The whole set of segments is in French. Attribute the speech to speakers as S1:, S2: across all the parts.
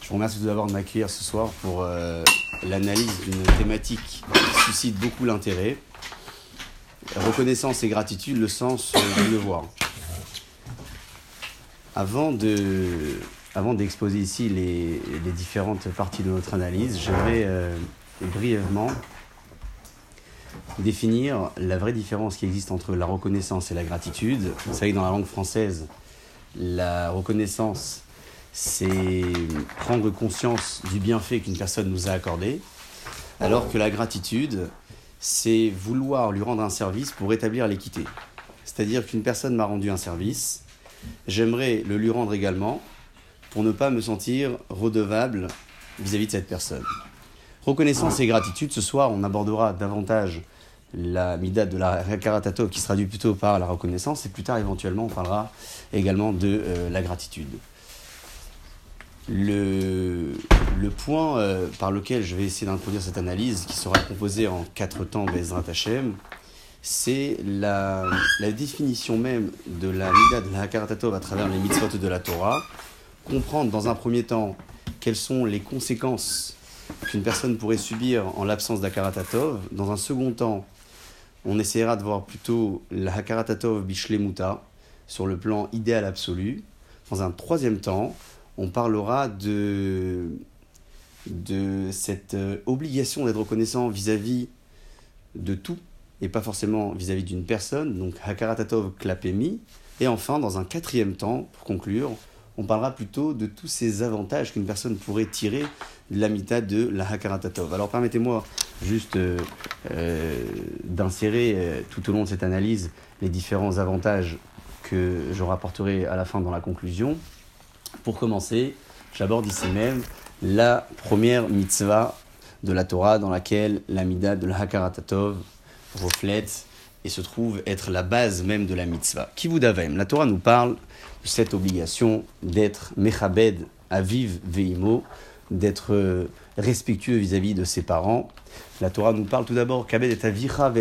S1: Je vous remercie de m'accueillir ce soir pour euh, l'analyse d'une thématique qui suscite beaucoup l'intérêt. Reconnaissance et gratitude, le sens euh, du devoir. Avant de, avant d'exposer ici les, les, différentes parties de notre analyse, j'aimerais euh, brièvement définir la vraie différence qui existe entre la reconnaissance et la gratitude. Vous savez que dans la langue française, la reconnaissance, c'est prendre conscience du bienfait qu'une personne nous a accordé, alors que la gratitude, c'est vouloir lui rendre un service pour rétablir l'équité. C'est-à-dire qu'une personne m'a rendu un service, j'aimerais le lui rendre également pour ne pas me sentir redevable vis-à-vis -vis de cette personne. Reconnaissance et gratitude, ce soir, on abordera davantage la mida de la Karatatov qui se traduit plutôt par la reconnaissance et plus tard éventuellement on parlera également de euh, la gratitude. Le, point euh, par lequel je vais essayer d'introduire cette analyse qui sera composée en quatre temps Bezrat Hashem, c'est la, la, définition même de la mida de la Karatatov à travers les mitzvot de la Torah, comprendre dans un premier temps quelles sont les conséquences qu'une personne pourrait subir en l'absence d'Akaratatov. Dans un second temps, on essaiera de voir plutôt la Hakaratatov Bishlemuta sur le plan idéal absolu. Dans un troisième temps, on parlera de, de cette euh, obligation d'être reconnaissant vis-à-vis de tout et pas forcément vis-à-vis d'une personne, donc Hakaratatov Klapemi. Et enfin, dans un quatrième temps, pour conclure, on parlera plutôt de tous ces avantages qu'une personne pourrait tirer de l'amita de la Hakaratatov. Alors permettez-moi juste euh, d'insérer euh, tout au long de cette analyse les différents avantages que je rapporterai à la fin dans la conclusion. Pour commencer, j'aborde ici même la première mitzvah de la Torah dans laquelle l'amida de la Hakaratatov reflète et se trouve être la base même de la mitzvah. Kivudavem, la Torah nous parle de cette obligation d'être mechabed, aviv veimo, d'être euh, respectueux vis-à-vis de ses parents. La Torah nous parle tout d'abord kabed et avicha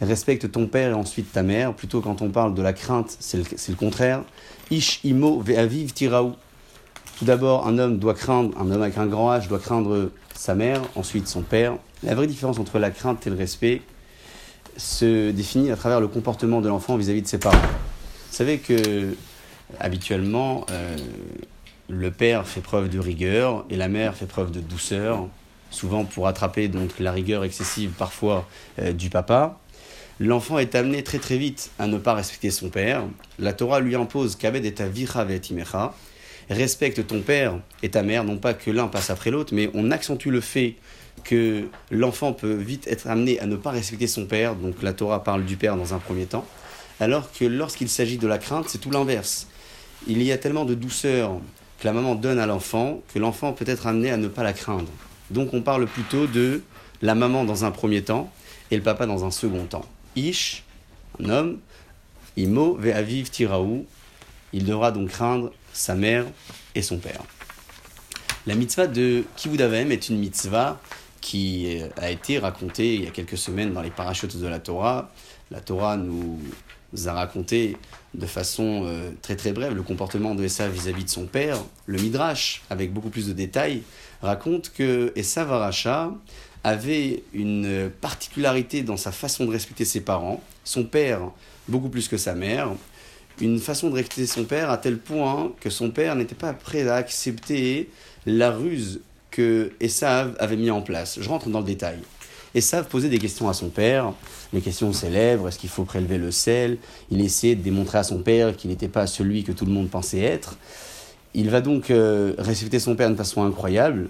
S1: respecte ton père et ensuite ta mère. Plutôt quand on parle de la crainte, c'est le, contraire. Ish imo ve'aviv tiraou. Tout d'abord, un homme doit craindre, un homme avec un grand H doit craindre sa mère, ensuite son père. La vraie différence entre la crainte et le respect, se définit à travers le comportement de l'enfant vis-à-vis de ses parents. Vous savez que habituellement, euh, le père fait preuve de rigueur et la mère fait preuve de douceur, souvent pour attraper donc la rigueur excessive parfois euh, du papa. L'enfant est amené très très vite à ne pas respecter son père. La Torah lui impose qu'aved et imecha, respecte ton père et ta mère, non pas que l'un passe après l'autre, mais on accentue le fait que l'enfant peut vite être amené à ne pas respecter son père, donc la Torah parle du père dans un premier temps, alors que lorsqu'il s'agit de la crainte, c'est tout l'inverse. Il y a tellement de douceur que la maman donne à l'enfant que l'enfant peut être amené à ne pas la craindre. Donc on parle plutôt de la maman dans un premier temps et le papa dans un second temps. Ish, un homme, Imo ve'aviv tiraou, il devra donc craindre sa mère et son père. La mitzvah de Kivudavem est une mitzvah qui a été raconté il y a quelques semaines dans les parachutes de la Torah. La Torah nous a raconté de façon euh, très très brève le comportement de Esav vis-à-vis de son père. Le Midrash, avec beaucoup plus de détails, raconte que Esav Aracha avait une particularité dans sa façon de respecter ses parents, son père beaucoup plus que sa mère, une façon de respecter son père à tel point que son père n'était pas prêt à accepter la ruse que Esav avait mis en place. Je rentre dans le détail. Esav posait des questions à son père. Les questions célèbres, est-ce qu'il faut prélever le sel? Il essayait de démontrer à son père qu'il n'était pas celui que tout le monde pensait être. Il va donc euh, respecter son père d'une façon incroyable,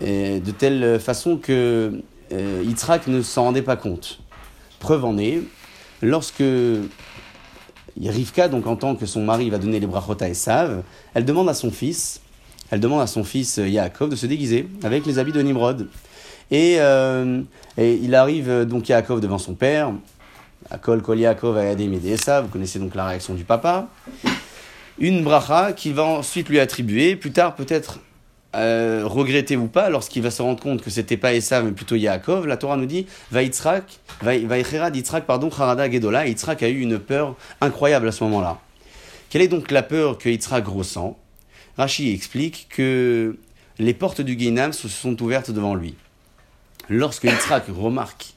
S1: de telle façon que euh, Yitzhak ne s'en rendait pas compte. Preuve en est, lorsque Rivka donc entend que son mari va donner les brachot à Esav, elle demande à son fils elle demande à son fils euh, Yaakov de se déguiser avec les habits de Nimrod. Et, euh, et il arrive euh, donc Yaakov devant son père. Akol Kol Yaakov Edessa, vous connaissez donc la réaction du papa. Une bracha qu'il va ensuite lui attribuer, plus tard peut-être euh, regretter ou pas, lorsqu'il va se rendre compte que c'était pas Esav mais plutôt Yaakov, la Torah nous dit Vaïtzrak, Vaïcherad Yitzhak, pardon, Harada Gedola, Yitzhak a eu une peur incroyable à ce moment-là. Quelle est donc la peur que Yitzhak ressent? Rashi explique que les portes du Guénam se sont ouvertes devant lui. Lorsque Yitzhak remarque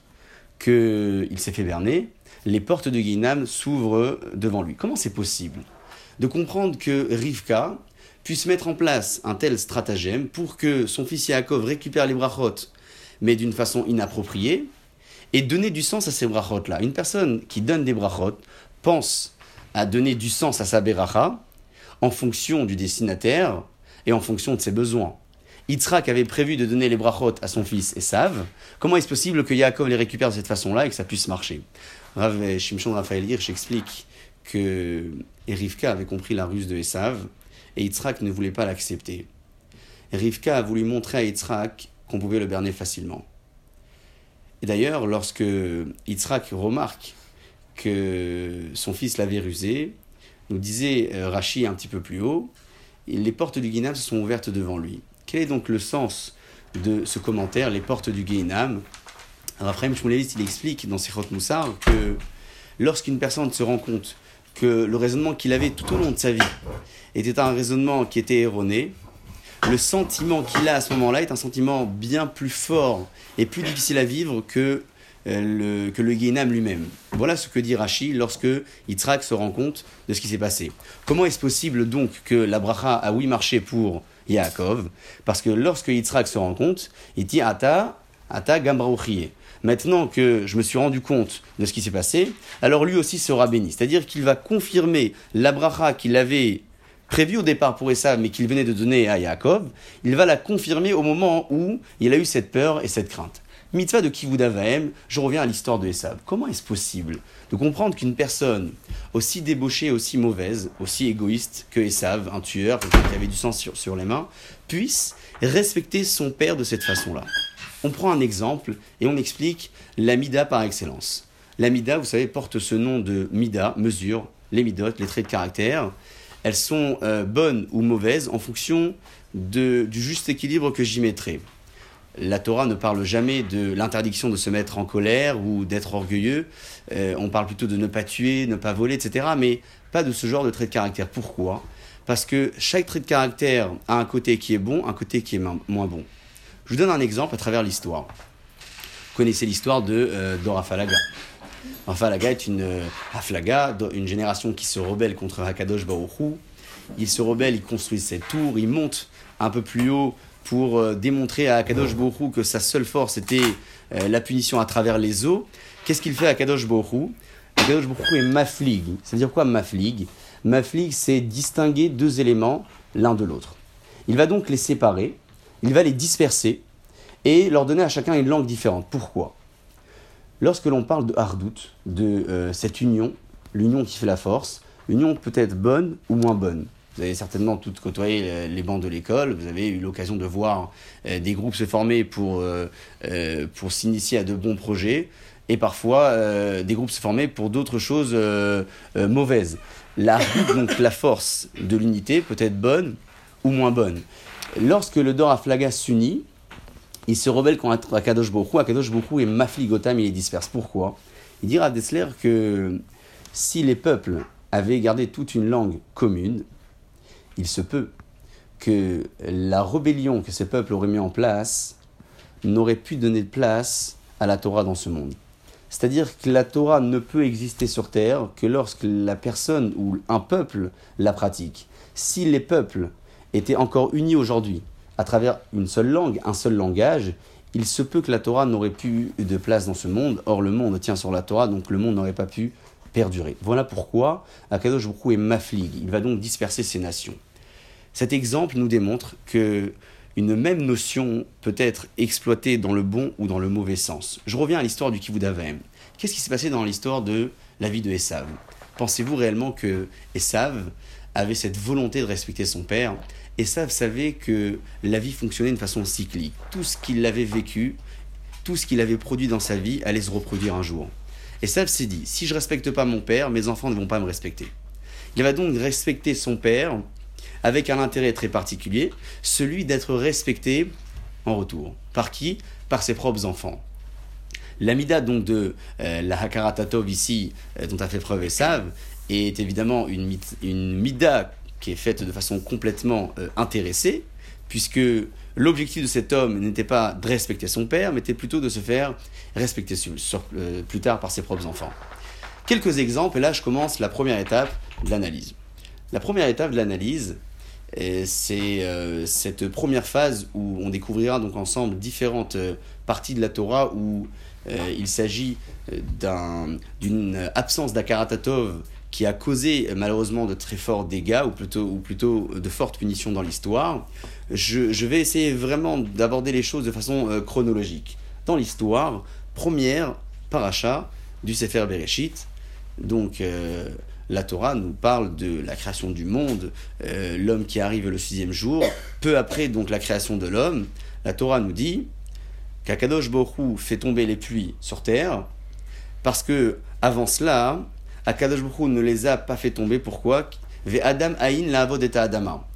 S1: qu'il s'est fait berner, les portes de Guénam s'ouvrent devant lui. Comment c'est possible De comprendre que Rivka puisse mettre en place un tel stratagème pour que son fils Yaakov récupère les brachot, mais d'une façon inappropriée, et donner du sens à ces brachot-là? Une personne qui donne des brachot pense à donner du sens à sa beracha en fonction du destinataire et en fonction de ses besoins. Yitzhak avait prévu de donner les brachot à son fils Esav. Comment est-ce possible que Yaakov les récupère de cette façon-là et que ça puisse marcher? Rav Shimshon Raphaël Hirsch explique que Rivka avait compris la ruse de Esav et Yitzhak ne voulait pas l'accepter. Rivka a voulu montrer à Yitzhak qu'on pouvait le berner facilement. Et d'ailleurs, lorsque Yitzhak remarque que son fils l'avait rusé, nous disait euh, Rachi un petit peu plus haut, les portes du Guénam se sont ouvertes devant lui. Quel est donc le sens de ce commentaire, les portes du Guénam Raphaël Shmulevitz, il explique dans ses Moussar que lorsqu'une personne se rend compte que le raisonnement qu'il avait tout au long de sa vie était un raisonnement qui était erroné, le sentiment qu'il a à ce moment-là est un sentiment bien plus fort et plus difficile à vivre que euh, le, que lui-même. Voilà ce que dit Rashi lorsque Yitzhak se rend compte de ce qui s'est passé. Comment est-ce possible donc que la bracha a oui marché pour Yaakov Parce que lorsque Yitzhak se rend compte, il dit Ata, Ata Gambraouchie. Maintenant que je me suis rendu compte de ce qui s'est passé, alors lui aussi sera béni. C'est-à-dire qu'il va confirmer la bracha qu'il avait prévu au départ pour Esav, mais qu'il venait de donner à Yaakov, il va la confirmer au moment où il a eu cette peur et cette crainte. Mitzvah de Kivuda je reviens à l'histoire de Esav. Comment est-ce possible de comprendre qu'une personne aussi débauchée, aussi mauvaise, aussi égoïste que Esav, un tueur, qui avait du sang sur, sur les mains, puisse respecter son père de cette façon-là On prend un exemple et on explique l'amida par excellence. L'amida, vous savez, porte ce nom de mida, mesure, les midotes, les traits de caractère elles sont euh, bonnes ou mauvaises en fonction du juste équilibre que j'y mettrai. La Torah ne parle jamais de l'interdiction de se mettre en colère ou d'être orgueilleux. Euh, on parle plutôt de ne pas tuer, ne pas voler, etc. Mais pas de ce genre de trait de caractère. Pourquoi? Parce que chaque trait de caractère a un côté qui est bon, un côté qui est moins bon. Je vous donne un exemple à travers l'histoire. Vous connaissez l'histoire de euh, Dora Falaga. Afalaga est une euh, une génération qui se rebelle contre Hakadosh Baruchou. Il se rebelle, il construit cette tour, il monte un peu plus haut pour euh, démontrer à Akadosh Baruchou que sa seule force était euh, la punition à travers les eaux. Qu'est-ce qu'il fait à Akadosh Baruchou Akadosh Baruchou est maflig. C'est-à-dire quoi maflig? Maflig, c'est distinguer deux éléments l'un de l'autre. Il va donc les séparer, il va les disperser et leur donner à chacun une langue différente. Pourquoi? Lorsque l'on parle de hardout, de euh, cette union, l'union qui fait la force, l'union peut être bonne ou moins bonne. Vous avez certainement toutes côtoyé les bancs de l'école, vous avez eu l'occasion de voir euh, des groupes se former pour, euh, pour s'initier à de bons projets, et parfois des groupes se former pour d'autres choses mauvaises. La, donc la force de l'unité peut être bonne ou moins bonne. Lorsque le Dor Aflaga s'unit, il se rebelle contre Akadosh Bokhu. Akadosh Bokhu est mafligotam, il est disperse. Pourquoi? Il dira à Dessler que si les peuples avaient gardé toute une langue commune, il se peut que la rébellion que ces peuples auraient mis en place n'aurait pu donner de place à la Torah dans ce monde. C'est-à-dire que la Torah ne peut exister sur terre que lorsque la personne ou un peuple la pratique. Si les peuples étaient encore unis aujourd'hui, à travers une seule langue, un seul langage, il se peut que la Torah n'aurait plus de place dans ce monde. Or, le monde tient sur la Torah, donc le monde n'aurait pas pu perdurer. Voilà pourquoi Akadosh est maflig. Il va donc disperser ces nations. Cet exemple nous démontre que une même notion peut être exploitée dans le bon ou dans le mauvais sens. Je reviens à l'histoire du Kivud Qu'est-ce qui s'est passé dans l'histoire de la vie de Esav? Pensez-vous réellement que Esav avait cette volonté de respecter son père? Ça, savait que la vie fonctionnait de façon cyclique. Tout ce qu'il avait vécu, tout ce qu'il avait produit dans sa vie allait se reproduire un jour. Ça s'est dit, si je respecte pas mon père, mes enfants ne vont pas me respecter. Il va donc respecter son père avec un intérêt très particulier, celui d'être respecté en retour. Par qui? Par ses propres enfants. L'amida donc de euh, la Hakarat ici, euh, dont a fait preuve Esav, est évidemment une, une mida qui est faite de façon complètement euh, intéressée, puisque l'objectif de cet homme n'était pas de respecter son père, mais était plutôt de se faire respecter euh, plus tard par ses propres enfants. Quelques exemples, et là je commence la première étape de l'analyse. La première étape de l'analyse, c'est euh, cette première phase où on découvrira donc ensemble différentes parties de la Torah où il s'agit d'une absence d'akaratatov qui a causé malheureusement de très forts dégâts, ou plutôt, ou plutôt de fortes punitions dans l'histoire, je, vais essayer vraiment d'aborder les choses de façon euh, chronologique. Dans l'histoire, première paracha du Sefer Bereshit, donc euh, la Torah nous parle de la création du monde, euh, l'homme qui arrive le sixième jour, peu après donc la création de l'homme, la Torah nous dit qu'Akadosh Borou fait tomber les pluies sur terre, parce que avant cela, Akadosh Baruch ne les a pas fait tomber. Pourquoi? Adam Aïn Adama.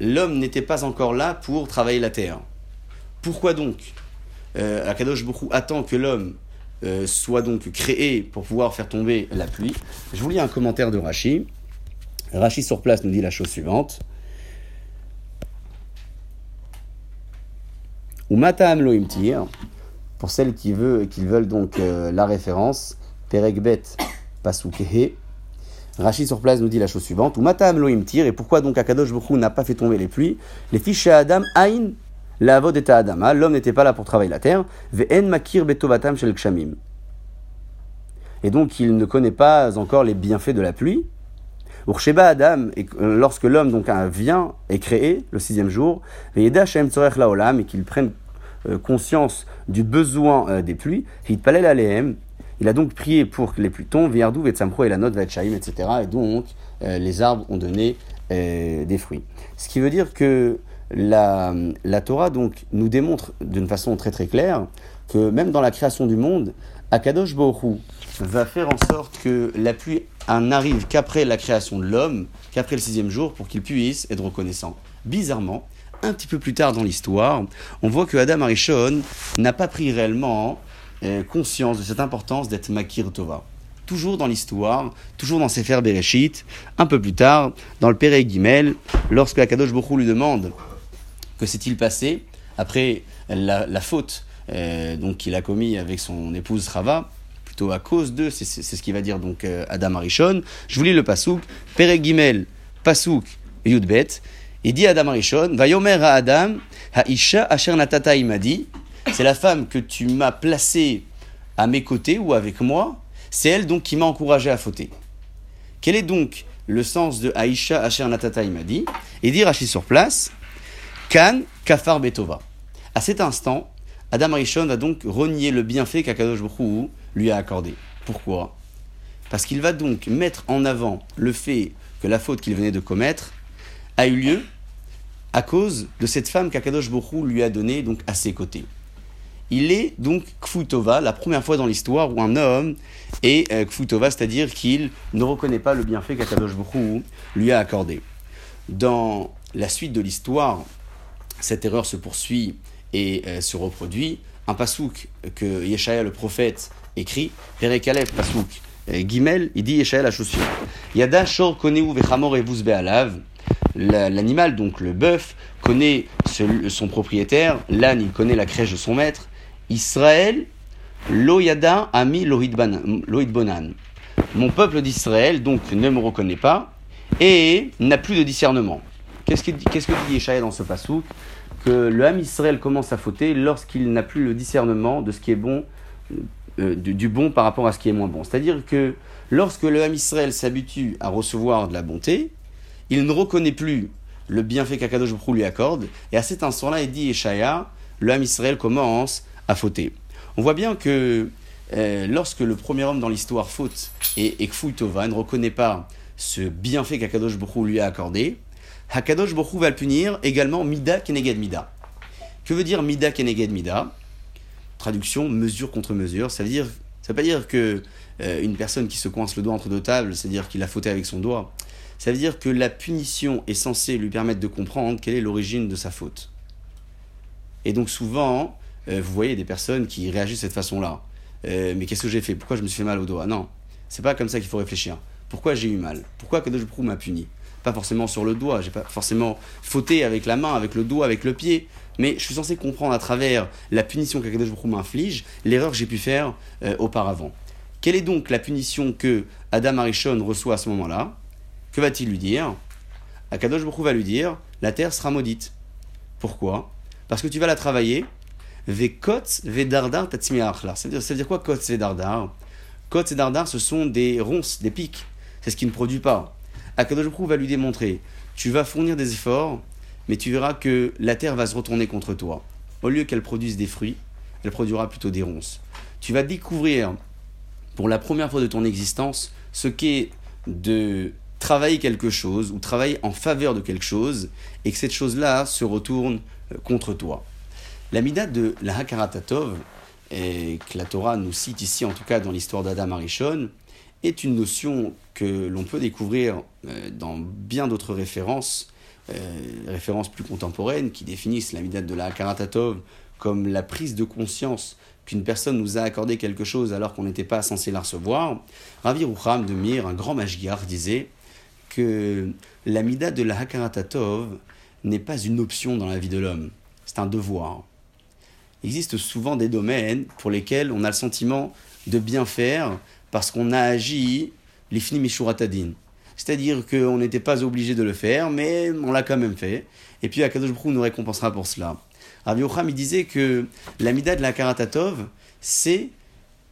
S1: L'homme n'était pas encore là pour travailler la terre. Pourquoi donc? Euh, Akadosh attend que l'homme euh, soit donc créé pour pouvoir faire tomber la pluie. Je vous lis un commentaire de Rashi. Rashi sur place nous dit la chose suivante. Ou Mataam Loimtir, pour celles qui, qui veulent donc euh, la référence, Perekbet Pasukehe. Rachid sur place nous dit la chose suivante. Ou matam loim tir. Et pourquoi donc Akadosh Bokhu n'a pas fait tomber les pluies? Les fiches Adam aïn la Adama. L'homme n'était pas là pour travailler la terre. Ve'en makir betovatam shel kshamim. Et donc il ne connaît pas encore les bienfaits de la pluie. Adam, et lorsque l'homme donc vient et créé le sixième jour, Shem Tzorech Laolam, et qu'il prenne euh, conscience du besoin euh, des pluies, il a donc prié pour que les pluies tombent, Viardou, et la note etc. Et donc, euh, les arbres ont donné euh, des fruits. Ce qui veut dire que la, Torah donc, nous démontre d'une façon très très claire que même dans la création du monde, Akadosh Borou va faire en sorte que la pluie n'arrive qu'après la création de l'homme, qu'après le sixième jour, pour qu'il puisse être reconnaissant. Bizarrement, un petit peu plus tard dans l'histoire, on voit que Adam Arishon n'a pas pris réellement conscience de cette importance d'être Makir Tova. Toujours dans l'histoire, toujours dans Sefer Bereshit, un peu plus tard, dans le Père Gimel, lorsque Akadosh Bokhu lui demande que s'est-il passé après la, faute euh, donc qu'il a commis avec son épouse Rava, plutôt à cause de, c'est ce qu'il va dire donc euh, Adam Arishon. Je vous lis le pasouk, Père Gimel, pasouk Yudbet, il dit Adam Arishon, va yomer à Adam, Isha asher natata imadi, c'est la femme que tu m'as placée à mes côtés ou avec moi, c'est elle donc qui m'a encouragé à fauter. Quel est donc le sens de Aïcha Asher Natata il m'a dit? Et dire Rachid sur place, Kan Kafar Betova. À cet instant, Adam Arishon va donc renier le bienfait qu'Akadosh Baruch lui a accordé. Pourquoi? Parce qu'il va donc mettre en avant le fait que la faute qu'il venait de commettre a eu lieu à cause de cette femme qu'Akadosh Baruch lui a donnée à ses côtés. Il est donc Kfutova, la première fois dans l'histoire où un homme est euh, Kfutova, c'est-à-dire qu'il ne reconnaît pas le bienfait qu'Akadosh Baruch lui a accordé. Dans la suite de l'histoire, cette erreur se poursuit et euh, se reproduit. Un pasouk que Yeshaya le prophète écrit, Perekalef pasouk euh, Gimel, il dit Yeshaya la chaussure. Yada shor koneu vechamor evus be'alav. L'animal, donc le bœuf, connaît son propriétaire, l'âne, il connaît la crèche de son maître, Israël, Loyada ami Loïd Bonan. Mon peuple d'Israël, donc, ne me reconnaît pas et n'a plus de discernement. Qu'est-ce que, dit Yeshaya dans ce passouk Que le Ham Israël commence à fauter lorsqu'il n'a plus le discernement de ce qui est bon, euh, du, bon par rapport à ce qui est moins bon. C'est-à-dire que lorsque le Ham Israël s'habitue à recevoir de la bonté, il ne reconnaît plus le bienfait qu'Akadosh Baruch lui accorde, et à cet instant-là, il dit Yeshaya, le Ham Israël commence à fauter. On voit bien que euh, lorsque le premier homme dans l'histoire faute et, et ne reconnaît pas ce bienfait qu'Akadosh Baruch lui a accordé, Akadosh Baruch va le punir également Mida Keneged Mida. Que veut dire Mida Keneged Mida? Traduction mesure contre mesure. Ça veut dire, ça veut pas dire que euh, une personne qui se coince le doigt entre deux tables, c'est-à-dire qu'il a fauté avec son doigt. Ça veut dire que la punition est censée lui permettre de comprendre quelle est l'origine de sa faute. Et donc souvent, euh, vous voyez des personnes qui réagissent de cette façon-là. Euh, mais qu'est-ce que j'ai fait? Pourquoi je me suis fait mal au doigt? Non, c'est pas comme ça qu'il faut réfléchir. Pourquoi j'ai eu mal? Pourquoi Kadosh Baruch m'a puni? Pas forcément sur le doigt, j'ai pas forcément fauté avec la main, avec le doigt, avec le pied, mais je suis censé comprendre à travers la punition qu'Akadosh Baruch m'inflige l'erreur que j'ai pu faire euh, auparavant. Quelle est donc la punition que Adam Arishon reçoit à ce moment-là? Que va-t-il lui dire? Akadosh Baruch va lui dire la terre sera maudite. Pourquoi? Parce que tu vas la travailler. Vekot vedardar tatsmiachlar. Ça veut dire quoi kot vedardar? Kot vedardar, ce sont des ronces, des pics. C'est ce qui ne produit pas. Akadosh va lui démontrer tu vas fournir des efforts, mais tu verras que la terre va se retourner contre toi. Au lieu qu'elle produise des fruits, elle produira plutôt des ronces. Tu vas découvrir pour la première fois de ton existence ce qu'est de travailler quelque chose ou travailler en faveur de quelque chose et que cette chose-là se retourne euh, contre toi. La mida de la Hakaratatov, et que la Torah nous cite ici en tout cas dans l'histoire d'Adam Arishon, est une notion que l'on peut découvrir euh, dans bien d'autres références, euh, références plus contemporaines qui définissent la mida de la Hakaratatov comme la prise de conscience qu'une personne nous a accordé quelque chose alors qu'on n'était pas censé la recevoir. Ravi Rucham de Mir, un grand magiar, disait que la mida de la Hakaratatov n'est pas une option dans la vie de l'homme, c'est un devoir. Il existe souvent des domaines pour lesquels on a le sentiment de bien faire parce qu'on a agi l'ifni mishuratadin. C'est-à-dire qu'on n'était pas obligé de le faire, mais on l'a quand même fait. Et puis Akadosh nous récompensera pour cela. Rabbi Yocham, il disait que la mida de la karatatov, c'est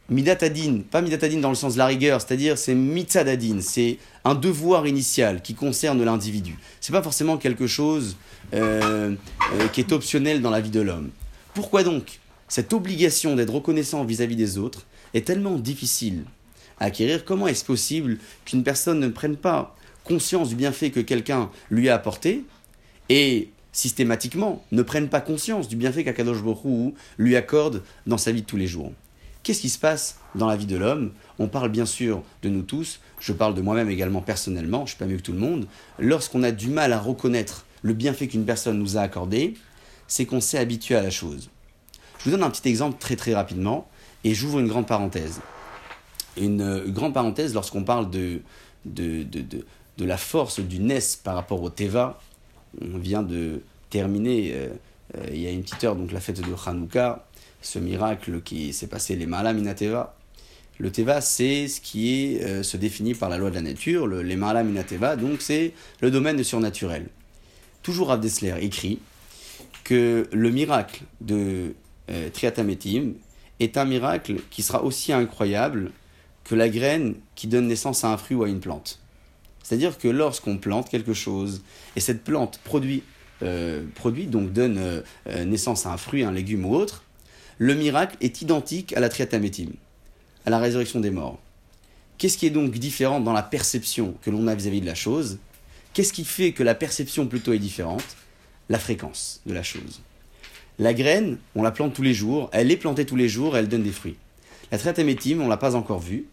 S1: midatadin, pas midatadin dans le sens de la rigueur, c'est-à-dire c'est mitzadadin, c'est un devoir initial qui concerne l'individu. C'est pas forcément quelque chose euh, euh, qui est optionnel dans la vie de l'homme. Pourquoi donc cette obligation d'être reconnaissant vis-à-vis des autres est tellement difficile à acquérir Comment est-ce possible qu'une personne ne prenne pas conscience du bienfait que quelqu'un lui a apporté et systématiquement, ne prennent pas conscience du bienfait qu'Akadosh Borou lui accorde dans sa vie de tous les jours? Qu'est-ce qui se passe dans la vie de l'homme? On parle bien sûr de nous tous, je parle de moi-même également personnellement, je ne suis pas mieux que tout le monde. Lorsqu'on a du mal à reconnaître le bienfait qu'une personne nous a accordé, c'est qu'on s'est habitué à la chose. Je vous donne un petit exemple très très rapidement et j'ouvre une grande parenthèse. Une, euh, grande parenthèse lorsqu'on parle de, de, de, de, la force du NES par rapport au Teva, on vient de terminer, euh, euh, il y a une petite heure, donc la fête de Hanouka, ce miracle qui s'est passé, les Mahala Minateva. Le Teva, c'est ce qui est, se définit par la loi de la nature. Le, les Mahala Minateva, donc c'est le domaine surnaturel. Toujours Rav Dessler écrit que le miracle de Triatametim est un miracle qui sera aussi incroyable que la graine qui donne naissance à un fruit ou à une plante. C'est-à-dire que lorsqu'on plante quelque chose et cette plante produit, euh, donc donne euh, euh, naissance à un fruit, un légume ou autre, le miracle est identique à la triatamétime, à la résurrection des morts. Qu'est-ce qui est donc différent dans la perception que l'on a vis-à-vis de la chose? Qu'est-ce qui fait que la perception plutôt est différente? La fréquence de la chose. La graine, on la plante tous les jours, elle est plantée tous les jours, elle donne des fruits. La triatamétime, on l'a pas encore vue,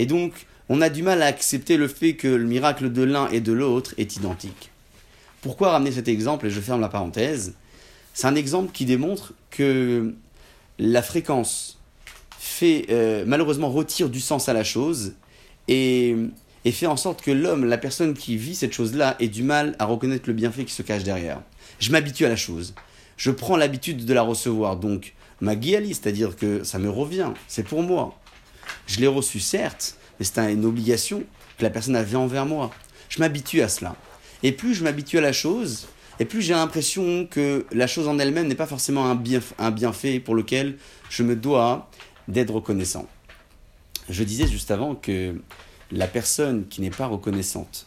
S1: et donc on a du mal à accepter le fait que le miracle de l'un et de l'autre est identique. Pourquoi ramener cet exemple Et je ferme la parenthèse. C'est un exemple qui démontre que la fréquence fait euh, malheureusement retire du sens à la chose et, fait en sorte que l'homme, la personne qui vit cette chose-là, ait du mal à reconnaître le bienfait qui se cache derrière. Je m'habitue à la chose. Je prends l'habitude de la recevoir. Donc, ma guiali, c'est-à-dire que ça me revient, c'est pour moi. Je l'ai reçu, certes, mais c'est une obligation que la personne avait envers moi. Je m'habitue à cela. Et plus je m'habitue à la chose, et plus j'ai l'impression que la chose en elle-même n'est pas forcément un, un bienfait pour lequel je me dois d'être reconnaissant. Je disais juste avant que la personne qui n'est pas reconnaissante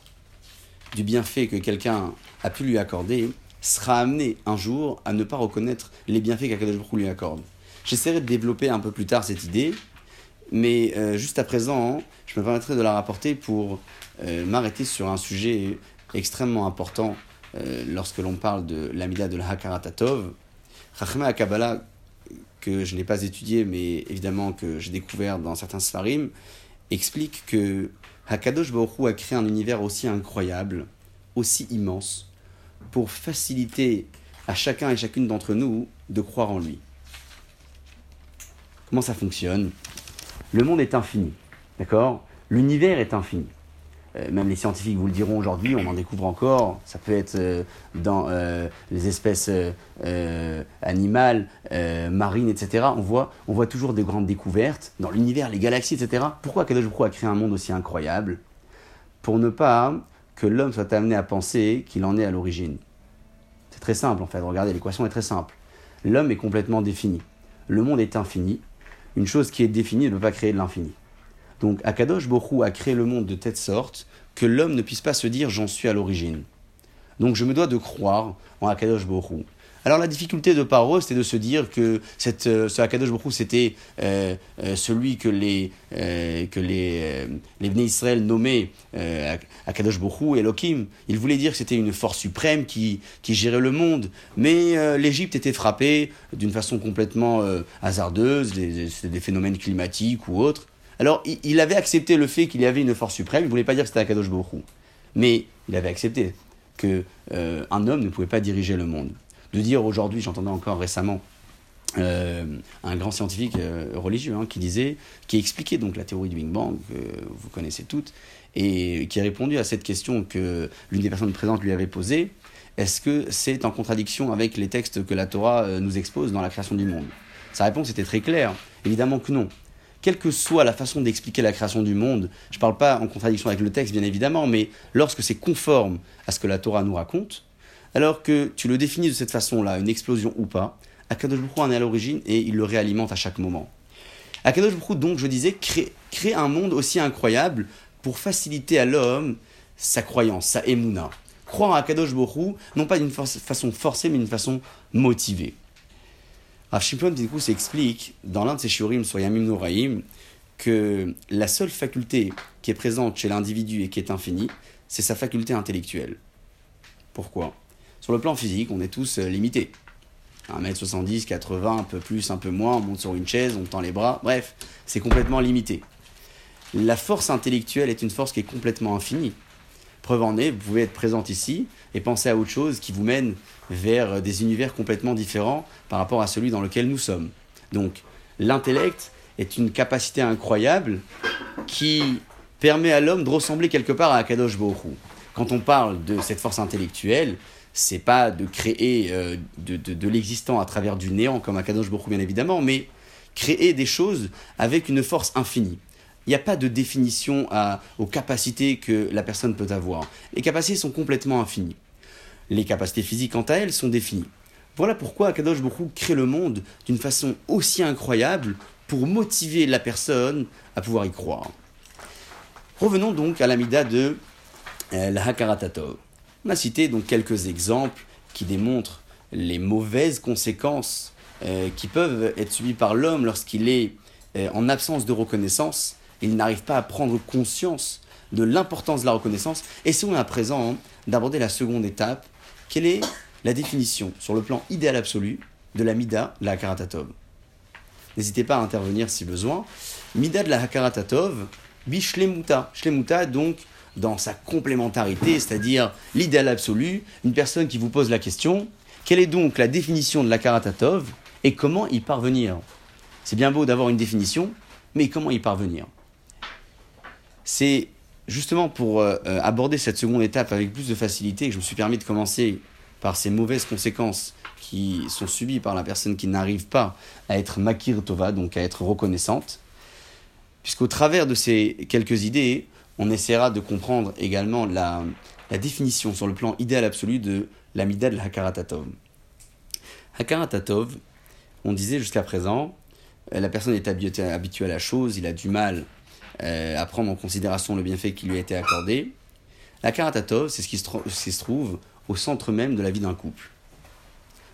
S1: du bienfait que quelqu'un a pu lui accorder sera amenée un jour à ne pas reconnaître les bienfaits qu'Akadosh lui accorde. J'essaierai de développer un peu plus tard cette idée, mais euh, juste à présent, je me permettrai de la rapporter pour euh, m'arrêter sur un sujet extrêmement important euh, lorsque l'on parle de l'amida de la Hakaratatov. Chachma Kabbalah, que je n'ai pas étudié, mais évidemment que j'ai découvert dans certains Sfarim, explique que Hakadosh Baruch a créé un univers aussi incroyable, aussi immense, pour faciliter à chacun et chacune d'entre nous de croire en lui. Comment ça fonctionne? Le monde est infini, d'accord? L'univers est infini. euh, même les scientifiques vous le diront aujourd'hui, on en découvre encore. Ça peut être euh, dans euh, les espèces animales, marines, etc. On voit, on voit toujours des grandes découvertes dans l'univers, les galaxies, etc. Pourquoi Kadosh Baruch a créé un monde aussi incroyable? Pour ne pas que l'homme soit amené à penser qu'il en est à l'origine. C'est très simple en fait. Regardez, l'équation est très simple. L'homme est complètement défini. Le monde est infini. Une chose qui est définie ne peut pas créer de l'infini. Donc Akadosh Borou a créé le monde de telle sorte que l'homme ne puisse pas se dire j'en suis à l'origine. Donc je me dois de croire en Akadosh Borou. Alors la difficulté de Paro, c'était de se dire que euh, ce Akadosh Borou, c'était euh, euh, celui que les, que les, Israël nommaient Akadosh Borou, Elohim. Il voulait dire que c'était une force suprême qui, qui gérait le monde. Mais l'Égypte était frappée d'une façon complètement hasardeuse, c'était des phénomènes climatiques ou autres. Alors, il avait accepté le fait qu'il y avait une force suprême, il ne voulait pas dire que c'était Akadosh Baruch mais il avait accepté qu'un euh, homme ne pouvait pas diriger le monde. De dire aujourd'hui, j'entendais encore récemment euh, un grand scientifique euh, religieux hein, qui disait, qui expliquait donc la théorie du Big Bang, que vous connaissez toutes, et qui a répondu à cette question que l'une des personnes présentes lui avait posée, est-ce que c'est en contradiction avec les textes que la Torah nous expose dans la création du monde? Sa réponse était très claire, évidemment que non. Quelle que soit la façon d'expliquer la création du monde, je ne parle pas en contradiction avec le texte bien évidemment, mais lorsque c'est conforme à ce que la Torah nous raconte, alors que tu le définis de cette façon-là, une explosion ou pas, Akadosh Baruch en est à l'origine et il le réalimente à chaque moment. Akadosh Baruch donc, je disais, crée, un monde aussi incroyable pour faciliter à l'homme sa croyance, sa émouna. Croire à Akadosh Baruch non pas d'une façon forcée, mais d'une façon motivée. Rav Shimplon s'explique dans l'un de ses shurim sur Yamim Noraim que la seule faculté qui est présente chez l'individu et qui est infinie, c'est sa faculté intellectuelle. Pourquoi? Sur le plan physique, on est tous euh, limités. 1m70, 80, un peu plus, un peu moins, on monte sur une chaise, on tend les bras, bref, c'est complètement limité. La force intellectuelle est une force qui est complètement infinie. Preuve en est, vous pouvez être présente ici et penser à autre chose qui vous mène vers des univers complètement différents par rapport à celui dans lequel nous sommes. Donc, l'intellect est une capacité incroyable qui permet à l'homme de ressembler quelque part à Akadosh Borou. Quand on parle de cette force intellectuelle, c'est pas de créer euh, de, de, l'existant à travers du néant comme Akadosh Borou bien évidemment, mais créer des choses avec une force infinie. Il n'y a pas de définition aux capacités que la personne peut avoir. Les capacités sont complètement infinies. Les capacités physiques, quant à elles, sont définies. Voilà pourquoi Akadosh Baruch crée le monde d'une façon aussi incroyable pour motiver la personne à pouvoir y croire. Revenons donc à l'amida de euh, la Hakaratatov. On a cité donc quelques exemples qui démontrent les mauvaises conséquences euh, qui peuvent être subies par l'homme lorsqu'il est euh, en absence de reconnaissance il n'arrive pas à prendre conscience de l'importance de la reconnaissance. Essayons à présent hein, d'aborder la seconde étape. Quelle est la définition, sur le plan idéal absolu, de la Mida de la Hakaratov N'hésitez pas à intervenir si besoin. Mida de la Hakaratov, Bishlemuta. Shlemuta, donc, dans sa complémentarité, c'est-à-dire l'idéal absolu, une personne qui vous pose la question quelle est donc la définition de la Karatatov et comment y parvenir? C'est bien beau d'avoir une définition, mais comment y parvenir? C'est justement pour euh, euh, aborder cette seconde étape avec plus de facilité que je me suis permis de commencer par ces mauvaises conséquences qui sont subies par la personne qui n'arrive pas à être makir tova, donc à être reconnaissante, puisqu'au travers de ces quelques idées, on essaiera de comprendre également la, définition sur le plan idéal absolu de l'amida de Hakaratatov. Hakaratatov, on disait jusqu'à présent, la personne est habituée à la chose, il a du mal euh, à prendre en considération le bienfait qui lui a été accordé. La karatatov, c'est ce, qui se trouve au centre même de la vie d'un couple.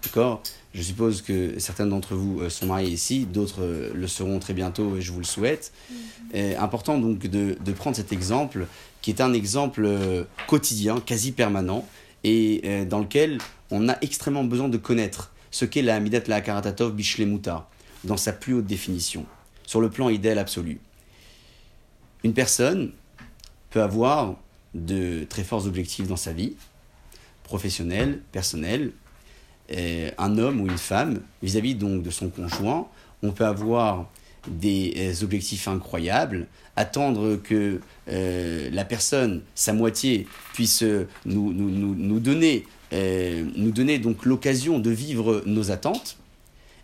S1: D'accord? Je suppose que certains d'entre vous euh, sont mariés ici, d'autres euh, le seront très bientôt et je vous le souhaite. Mm-hmm. important donc de, prendre cet exemple qui est un exemple quotidien, quasi permanent, et dans lequel on a extrêmement besoin de connaître ce qu'est la Hamidat la Karatatov Bishlemuta, dans sa plus haute définition, sur le plan idéal absolu. Une personne peut avoir de très forts objectifs dans sa vie, professionnels, personnels. Un homme ou une femme, vis-à-vis donc de son conjoint, on peut avoir des euh, objectifs incroyables, attendre que euh, la personne, sa moitié, puisse nous, nous, nous, nous donner, donner donc l'occasion de vivre nos attentes.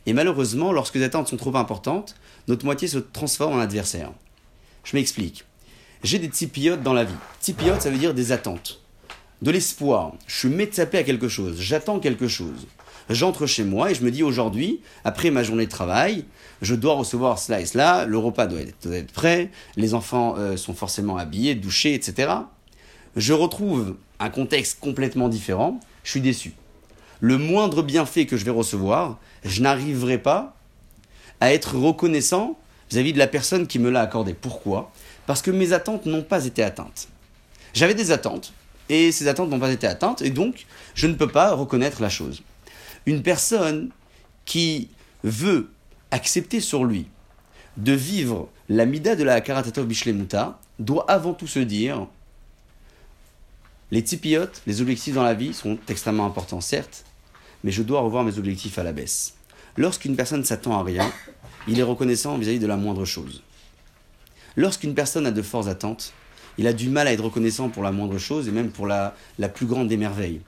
S1: Et malheureusement, lorsque les attentes sont trop importantes, notre moitié se transforme en adversaire. Je m'explique. J'ai des tipiotes dans la vie. Tipiotes, ça veut dire des attentes. De l'espoir. Je suis métapé à quelque chose. J'attends quelque chose j'entre chez moi et je me dis aujourd'hui, après ma journée de travail, je dois recevoir cela et cela, le repas doit être, prêt, les enfants euh, sont forcément habillés, douchés, etc. Je retrouve un contexte complètement différent, je suis déçu. Le moindre bienfait que je vais recevoir, je n'arriverai pas à être reconnaissant vis-à-vis de la personne qui me l'a accordé. Pourquoi? Parce que mes attentes n'ont pas été atteintes. J'avais des attentes, et ces attentes n'ont pas été atteintes, et donc je ne peux pas reconnaître la chose une personne qui veut accepter sur lui de vivre la mida de la Karatatov Bishlemuta doit avant tout se dire les tipiotes, les objectifs dans la vie sont extrêmement importants, certes, mais je dois revoir mes objectifs à la baisse. Lorsqu'une personne s'attend à rien, il est reconnaissant vis-à-vis de la moindre chose. Lorsqu'une personne a de fortes attentes, il a du mal à être reconnaissant pour la moindre chose et même pour la, la plus grande des merveilles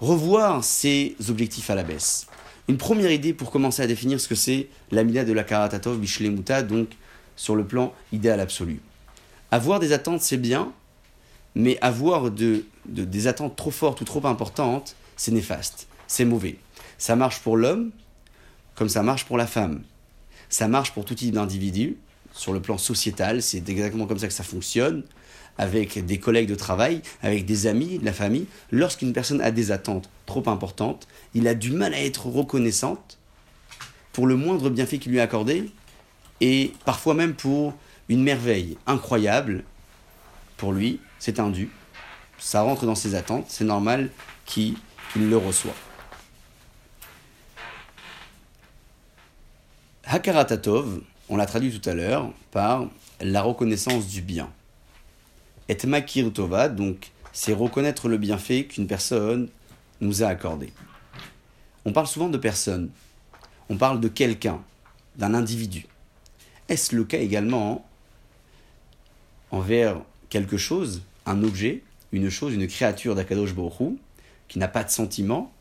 S1: revoir ses objectifs à la baisse. Une première idée pour commencer à définir ce que c'est l'amida de la Karatatov Bishlemuta, donc sur le plan idéal absolu. Avoir des attentes, c'est bien, mais avoir de, des attentes trop fortes ou trop importantes, c'est néfaste, c'est mauvais. Ça marche pour l'homme comme ça marche pour la femme. Ça marche pour tout type d'individu, sur le plan sociétal, c'est exactement comme ça que ça fonctionne avec des collègues de travail, avec des amis, de la famille, lorsqu'une personne a des attentes trop importantes, il a du mal à être reconnaissante pour le moindre bienfait qu'il lui a accordé, et parfois même pour une merveille incroyable, pour lui, c'est un dû, ça rentre dans ses attentes, c'est normal qu'il le reçoit. Hakaratatov, on l'a traduit tout à l'heure par la reconnaissance du bien. Et makir donc c'est reconnaître le bienfait qu'une personne nous a accordé. On parle souvent de personnes, on parle de quelqu'un, d'un individu. Est-ce le cas également envers quelque chose, un objet, une chose, une créature d'Akadosh Borou, qui n'a pas de sentiment,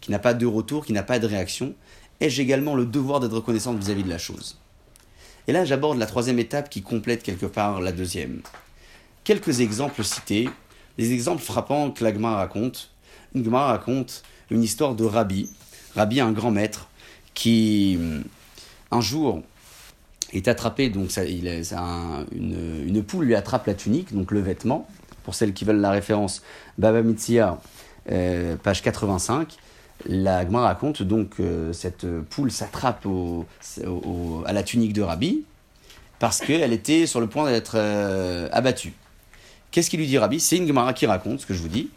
S1: qui n'a pas de retour, qui n'a pas de réaction? Ai-je également le devoir d'être reconnaissant vis-à-vis de la chose? Et là, j'aborde la troisième étape qui complète quelque part la deuxième. Quelques exemples cités, des exemples frappants que la raconte. Une raconte une histoire de Rabbi, Rabbi, un grand maître, qui un jour est attrapé, donc une, poule lui attrape la tunique, donc le vêtement, pour celles qui veulent la référence, Baba Mitzia, euh, page 85, la Gemara raconte donc euh, cette poule s'attrape à la tunique de Rabbi parce qu'elle était sur le point d'être euh, abattue. Qu'est-ce qu'il lui dit Rabbi? C'est une Gemara qui raconte ce que je vous dis.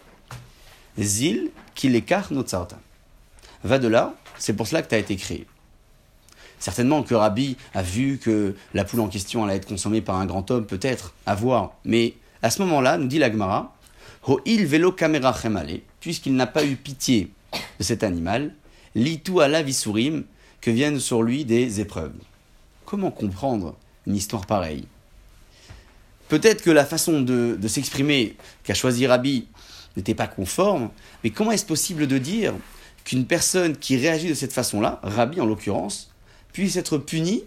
S1: Zil kilekar notsarta. Va de là, c'est pour cela que tu as été créé. Certainement que Rabbi a vu que la poule en question allait être consommée par un grand homme, peut-être, à voir. Mais à ce moment-là, nous dit la Gemara, Ho il velo kamera puisqu'il n'a pas eu pitié de cet animal, litu ala visurim, que viennent sur lui des épreuves. Comment comprendre une histoire pareille? Peut-être que la façon de, s'exprimer qu'a choisi Rabbi n'était pas conforme, mais comment est-ce possible de dire qu'une personne qui réagit de cette façon-là, Rabbi en l'occurrence, puisse être punie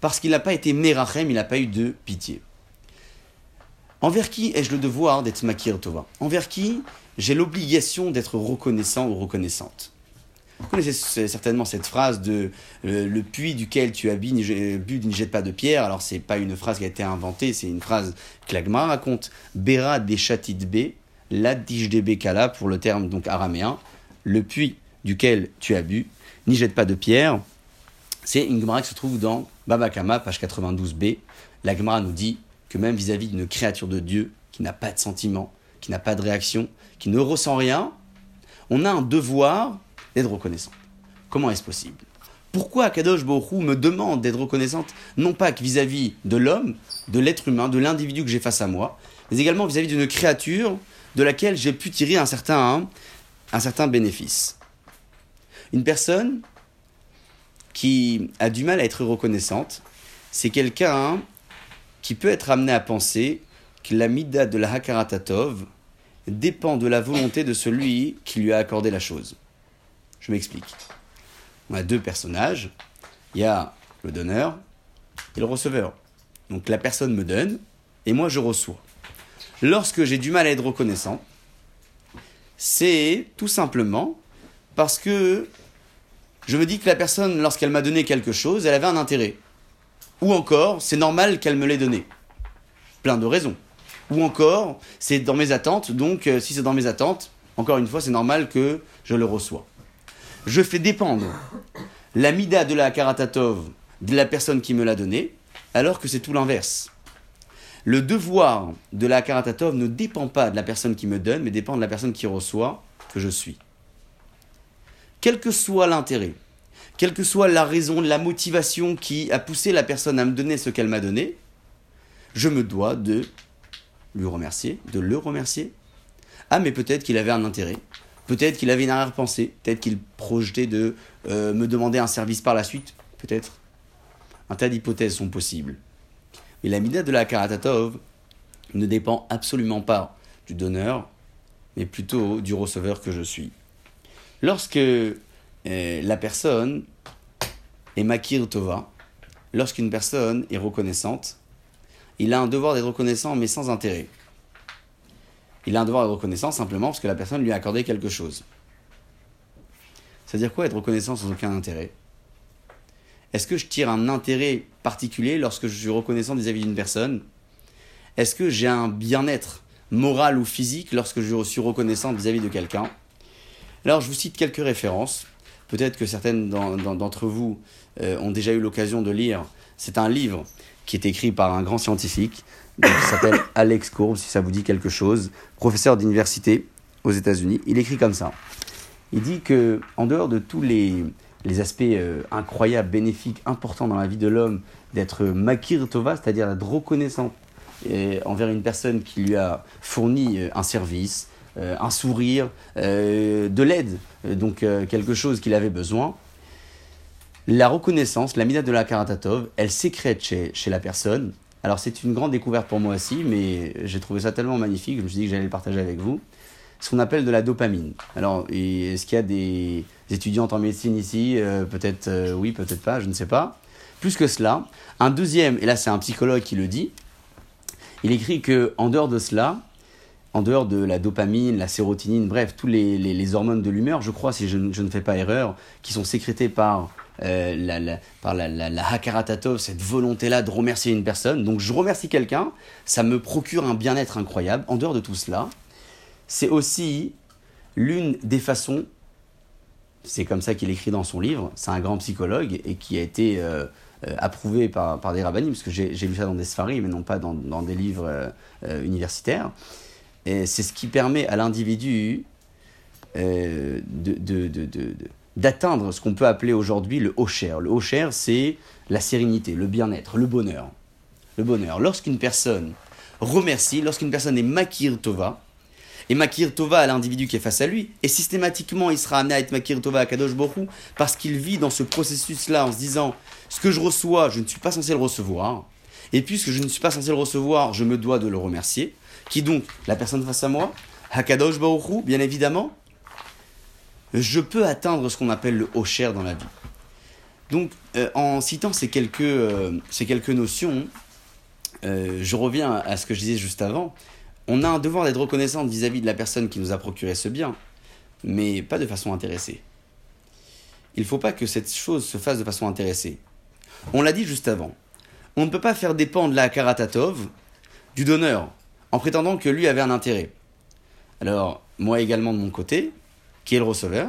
S1: parce qu'il n'a pas été Merachem, il n'a pas eu de pitié? Envers qui ai-je le devoir d'être Makir Tova? Envers qui j'ai l'obligation d'être reconnaissant ou reconnaissante vous connaissez certainement cette phrase de euh, le puits duquel tu as bu, ne jette pas de pierre. Alors c'est pas une phrase qui a été inventée, c'est une phrase que l'Agma raconte. Bera des B, la de kala pour le terme donc araméen. Le puits duquel tu as bu, n'y jette pas de pierre. C'est une Gemara qui se trouve dans Babakama, page 92b. La nous dit que même vis-à-vis d'une créature de Dieu qui n'a pas de sentiment, qui n'a pas de réaction, qui ne ressent rien, on a un devoir d'être reconnaissant. Comment est-ce possible? Pourquoi Kadosh Borou me demande d'être reconnaissante, non pas vis-à-vis de l'homme, de l'être humain, de l'individu que j'ai face à moi, mais également vis-à-vis d'une créature de laquelle j'ai pu tirer un certain, un certain bénéfice? Une personne qui a du mal à être reconnaissante, c'est quelqu'un qui peut être amené à penser que la mida de la Hakaratatov dépend de la volonté de celui qui lui a accordé la chose. Je m'explique. On a deux personnages. Il y a le donneur et le receveur. Donc la personne me donne et moi je reçois. Lorsque j'ai du mal à être reconnaissant, c'est tout simplement parce que je me dis que la personne, lorsqu'elle m'a donné quelque chose, elle avait un intérêt. Ou encore, c'est normal qu'elle me l'ait donné. Plein de raisons. Ou encore, c'est dans mes attentes, donc euh, si c'est dans mes attentes, encore une fois, c'est normal que je le reçois. Je fais dépendre la mida de la karatatov de la personne qui me l'a donné, alors que c'est tout l'inverse. Le devoir de la karatatov ne dépend pas de la personne qui me donne, mais dépend de la personne qui reçoit, que je suis. Quel que soit l'intérêt, quelle que soit la raison, la motivation qui a poussé la personne à me donner ce qu'elle m'a donné, je me dois de lui remercier, de le remercier. Ah, mais peut-être qu'il avait un intérêt, peut-être qu'il avait une arrière-pensée, peut-être qu'il projetait de euh, me demander un service par la suite, peut-être. Un tas d'hypothèses sont possibles. Mais la mida de la Karatatov ne dépend absolument pas du donneur, mais plutôt du receveur que je suis. Lorsque euh, la personne est makir tova, lorsqu'une personne est reconnaissante, il a un devoir d'être reconnaissant mais sans intérêt. Il a un devoir d'être reconnaissant simplement parce que la personne lui a accordé quelque chose. C'est-à-dire quoi être reconnaissant sans aucun intérêt? Est-ce que je tire un intérêt particulier lorsque je suis reconnaissant vis-à-vis d'une personne? Est-ce que j'ai un bien-être moral ou physique lorsque je suis reconnaissant vis-à-vis de quelqu'un? Alors je vous cite quelques références. Peut-être que certaines d'entre vous euh, ont déjà eu l'occasion de lire. C'est un livre qui est écrit par un grand scientifique qui s'appelle Alex Courbe, si ça vous dit quelque chose, professeur d'université aux États-Unis. Il écrit comme ça. Il dit que, en dehors de tous les, les aspects euh, incroyables, bénéfiques, importants dans la vie de l'homme, d'être makir tova, c'est-à-dire d'être reconnaissant euh, envers une personne qui lui a fourni un service, un sourire, de l'aide, donc quelque chose qu'il avait besoin, la reconnaissance, la mina de la Karatatov, elle sécrète chez, chez la personne. Alors c'est une grande découverte pour moi aussi, mais j'ai trouvé ça tellement magnifique, je me suis dit que j'allais le partager avec vous. Ce qu'on appelle de la dopamine. Alors, est-ce qu'il y a des étudiantes en médecine ici euh, Peut-être euh, oui, peut-être pas, je ne sais pas. Plus que cela, un deuxième, et là c'est un psychologue qui le dit, il écrit que en dehors de cela, en dehors de la dopamine, la sérotonine, bref, tous les, hormones de l'humeur, je crois, si je, ne fais pas erreur, qui sont sécrétées par euh, la, par la, la, la hakaratatov, cette volonté-là de remercier une personne. Donc je remercie quelqu'un, ça me procure un bien-être incroyable. En dehors de tout cela, c'est aussi l'une des façons, c'est comme ça qu'il écrit dans son livre, c'est un grand psychologue et qui a été euh, euh, approuvé par, par des rabbinim, parce que j'ai lu ça dans des sfaris, mais non pas dans, dans des livres universitaires. C'est ce qui permet à l'individu de d'atteindre ce qu'on peut appeler aujourd'hui le cher Le cher c'est la sérénité, le bien-être, le bonheur. Le bonheur. Lorsqu'une personne remercie, lorsqu'une personne est makir tova, et makir tova à l'individu qui est face à lui, et systématiquement il sera amené à être makir tova à Kadosh Borou, parce qu'il vit dans ce processus-là en se disant ce que je reçois, je ne suis pas censé le recevoir, et puisque je ne suis pas censé le recevoir, je me dois de le remercier. Qui donc La personne face à moi Hakadosh Baruch bien évidemment, je peux atteindre ce qu'on appelle le cher dans la vie. Donc, euh, en citant ces quelques, euh, notions, euh, je reviens à ce que je disais juste avant. On a un devoir d'être reconnaissant vis-à-vis de la personne qui nous a procuré ce bien, mais pas de façon intéressée. Il ne faut pas que cette chose se fasse de façon intéressée. On l'a dit juste avant. On ne peut pas faire dépendre la Karatatov du donneur, en prétendant que lui avait un intérêt. Alors, moi également de mon côté, qui est le receveur,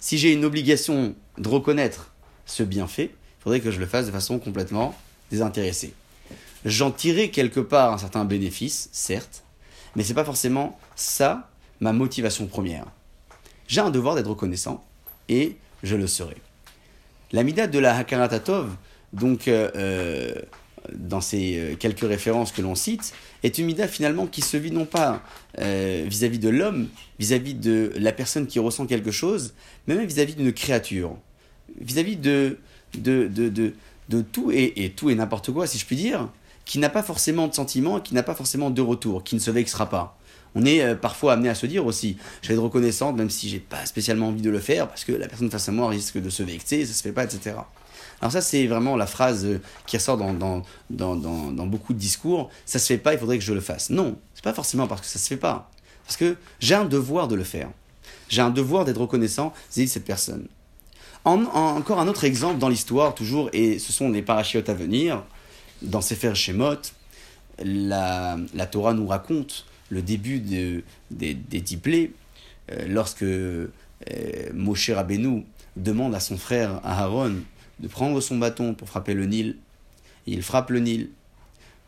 S1: si j'ai une obligation de reconnaître ce bienfait, il faudrait que je le fasse de façon complètement désintéressée. J'en tirerai quelque part un certain bénéfice, certes, mais ce n'est pas forcément ça ma motivation première. J'ai un devoir d'être reconnaissant et je le serai. La mida de la Hakaratatov, donc euh, euh, dans ces euh, quelques références que l'on cite, est une mida finalement qui se vit non pas euh, vis-à-vis de l'homme, vis-à-vis de la personne qui ressent quelque chose, mais même vis-à-vis d'une créature, vis-à-vis de de, de, de, tout et, tout et n'importe quoi, si je puis dire, qui n'a pas forcément de sentiment, qui n'a pas forcément de retour, qui ne se vexera pas. On est euh, parfois amené à se dire aussi, je vais être reconnaissant même si j'ai pas spécialement envie de le faire, parce que la personne face à moi risque de se vexer, ça se fait pas, etc. Alors ça, c'est vraiment la phrase euh, qui ressort dans, dans, dans, dans, beaucoup de discours. Ça se fait pas, il faudrait que je le fasse. Non, c'est pas forcément parce que ça se fait pas. Parce que j'ai un devoir de le faire. J'ai un devoir d'être reconnaissant vis-à-vis de cette personne. En, encore un autre exemple dans l'histoire, toujours, et ce sont les parachiotes à venir, dans Sefer Shemot, la, la Torah nous raconte le début de, des, des diplés, euh, lorsque euh, Moshe Rabbeinu demande à son frère Aaron de prendre son bâton pour frapper le Nil, il frappe le Nil.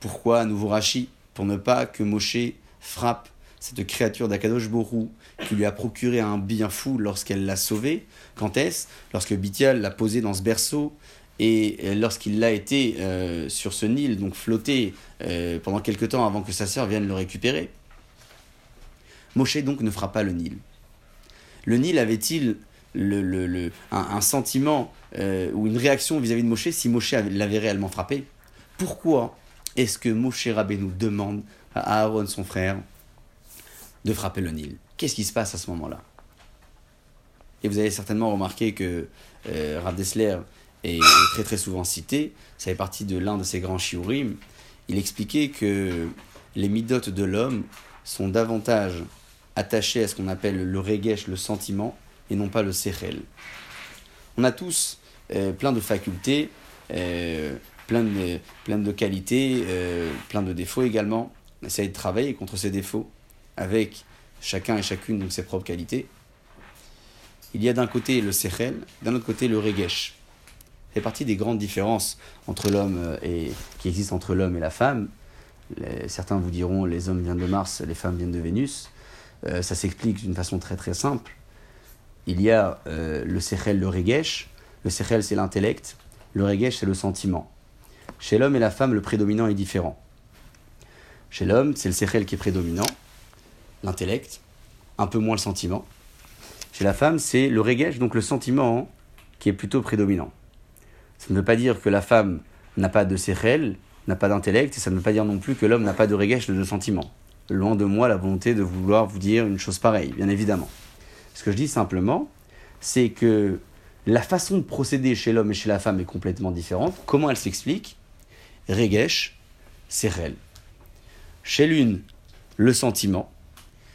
S1: Pourquoi, à nouveau Rashi Pour ne pas que Moshe frappe cette créature d'Akadosh Borou qui lui a procuré un bien fou lorsqu'elle l'a sauvé? Quand est-ce? Lorsque Bitial l'a posé dans ce berceau et lorsqu'il l'a été euh, sur ce Nil, donc flotté euh, pendant quelque temps avant que sa sœur vienne le récupérer. Moshe donc ne fera pas le Nil. Le Nil avait-il le, le, un, sentiment euh, ou une réaction vis-à-vis de Moshe si Moshe l'avait réellement frappé Pourquoi est-ce que Moshe Rabbeinu demande à Aaron, son frère, de frapper le Nil? Qu'est-ce qui se passe à ce moment-là? Et vous avez certainement remarqué que euh, est, très très souvent cité, ça fait partie de l'un de ses grands shiurim. Il expliquait que les midotes de l'homme sont davantage attachés à ce qu'on appelle le regesh, le sentiment, et non pas le sechel. On a tous euh, plein de facultés, euh, plein, de, plein de qualités, euh, plein de défauts également. On essaye de travailler contre ces défauts avec chacun et chacune de ses propres qualités. Il y a d'un côté le sechel, d'un autre côté le regesh. C'est partie des grandes différences entre l'homme et qui existent entre l'homme et la femme. certains vous diront les hommes viennent de Mars, les femmes viennent de Vénus. Ça s'explique d'une façon très très simple. Il y a euh, le sechel, le regesh. Le sechel, c'est l'intellect. Le regesh, c'est le sentiment. Chez l'homme et la femme, le prédominant est différent. Chez l'homme, c'est le sechel qui est prédominant, l'intellect, un peu moins le sentiment. Chez la femme, c'est le regesh, donc le sentiment, qui est plutôt prédominant. Ça ne veut pas dire que la femme n'a pas de sechel, n'a pas d'intellect, et ça ne veut pas dire non plus que l'homme n'a pas de regesh, de sentiment loin de moi la volonté de vouloir vous dire une chose pareille, bien évidemment. Ce que je dis simplement, c'est que la façon de procéder chez l'homme et chez la femme est complètement différente. Comment elle s'explique? Regesh, c'est réel. Chez l'une, le sentiment,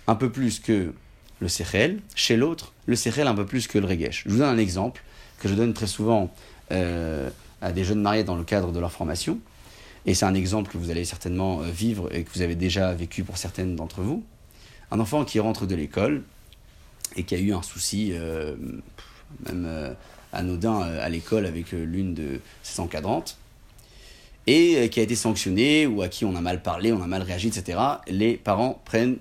S1: un peu plus que le sérel. Chez l'autre, le sérel un peu plus que le regesh. Je vous donne un exemple que je donne très souvent euh, à des jeunes mariés dans le cadre de leur formation. Et c'est un exemple que vous allez certainement euh, vivre et que vous avez déjà vécu pour certaines d'entre vous. Un enfant qui rentre de l'école et qui a eu un souci, euh, même euh, anodin, à l'école avec l'une de ses encadrantes, et qui a été sanctionné ou à qui on a mal parlé, on a mal réagi, etc. Les parents prennent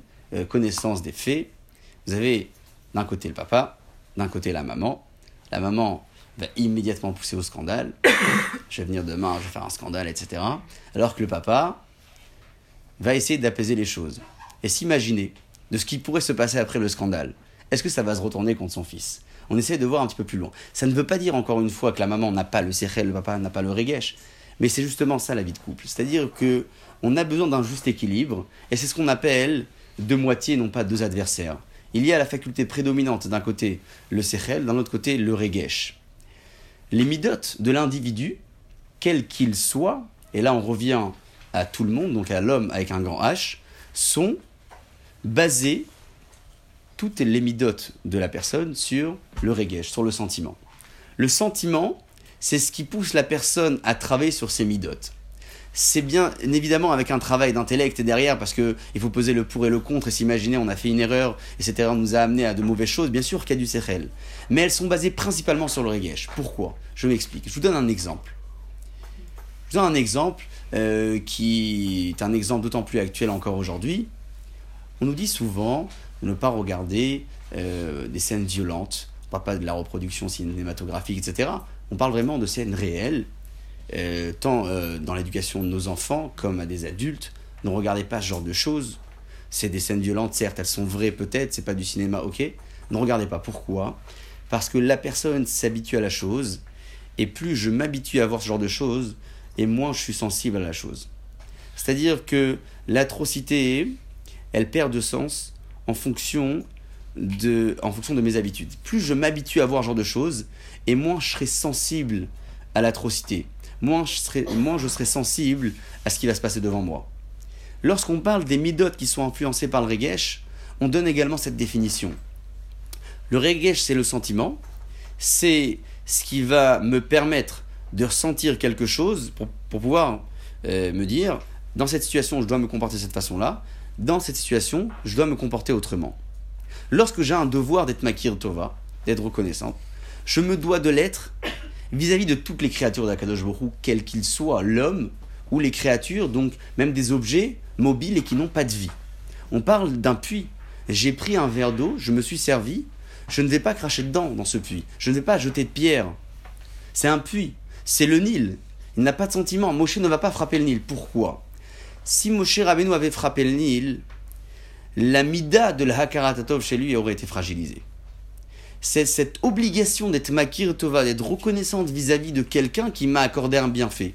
S1: connaissance des faits. Vous avez d'un côté le papa, d'un côté la maman. La maman va immédiatement pousser au scandale. je vais venir demain, je vais faire un scandale, etc. Alors que le papa va essayer d'apaiser les choses et s'imaginer de ce qui pourrait se passer après le scandale. Est-ce que ça va se retourner contre son fils? On essaie de voir un petit peu plus loin. Ça ne veut pas dire encore une fois que la maman n'a pas le sérel, le papa n'a pas le regesh, mais c'est justement ça la vie de couple. C'est-à-dire que on a besoin d'un juste équilibre et c'est ce qu'on appelle deux moitiés, non pas deux adversaires. Il y a la faculté prédominante d'un côté le sérel, d'un autre côté le regesh les midotes de l'individu, quel qu'il soit, et là on revient à tout le monde, donc à l'homme avec un grand H, sont basés, toutes les midotes de la personne, sur le regesh, sur le sentiment. Le sentiment, c'est ce qui pousse la personne à travailler sur ses midotes. C'est bien évidemment avec un travail d'intellect derrière parce que il faut poser le pour et le contre et s'imaginer on a fait une erreur et cette erreur nous a amené à de mauvaises choses. Bien sûr qu'il y a du mais elles sont basées principalement sur le regesh pourquoi? Je m'explique. Je vous donne un exemple. Je vous donne un exemple euh, qui est un exemple d'autant plus actuel encore aujourd'hui. On nous dit souvent ne pas regarder euh, des scènes violentes on parle pas de la reproduction cinématographique etc on parle vraiment de scènes réelles euh, tant euh, dans l'éducation de nos enfants comme à des adultes, ne regardez pas ce genre de choses. C'est des scènes violentes, certes, elles sont vraies peut-être, c'est pas du cinéma, ok. Ne regardez pas. Pourquoi? Parce que la personne s'habitue à la chose et plus je m'habitue à voir ce genre de choses, et moins je suis sensible à la chose. C'est-à-dire que l'atrocité, elle perd de sens en fonction de, en fonction de mes habitudes. Plus je m'habitue à voir ce genre de choses, et moins je serai sensible à l'atrocité. Moins je, serai, moins je serai sensible à ce qui va se passer devant moi. Lorsqu'on parle des midotes qui sont influencés par le regesh, on donne également cette définition. Le regesh, c'est le sentiment, c'est ce qui va me permettre de ressentir quelque chose pour, pouvoir euh, me dire, dans cette situation, je dois me comporter de cette façon-là, dans cette situation, je dois me comporter autrement. Lorsque j'ai un devoir d'être makir tova, d'être reconnaissant, je me dois de l'être vis-à-vis de toutes les créatures d'Akadosh Baruch quels qu'ils soient, l'homme ou les créatures, donc même des objets mobiles et qui n'ont pas de vie. On parle d'un puits. J'ai pris un verre d'eau, je me suis servi, je ne vais pas cracher dedans dans ce puits. Je ne vais pas jeter de pierre. C'est un puits. C'est le Nil. Il n'a pas de sentiment. Moshe ne va pas frapper le Nil. Pourquoi? Si Moshe Rabbeinu avait frappé le Nil, la mida de la Hakaratatov chez lui aurait été fragilisée. C'est cette obligation d'être Makir Tova, d'être reconnaissante vis-à-vis de quelqu'un qui m'a accordé un bienfait.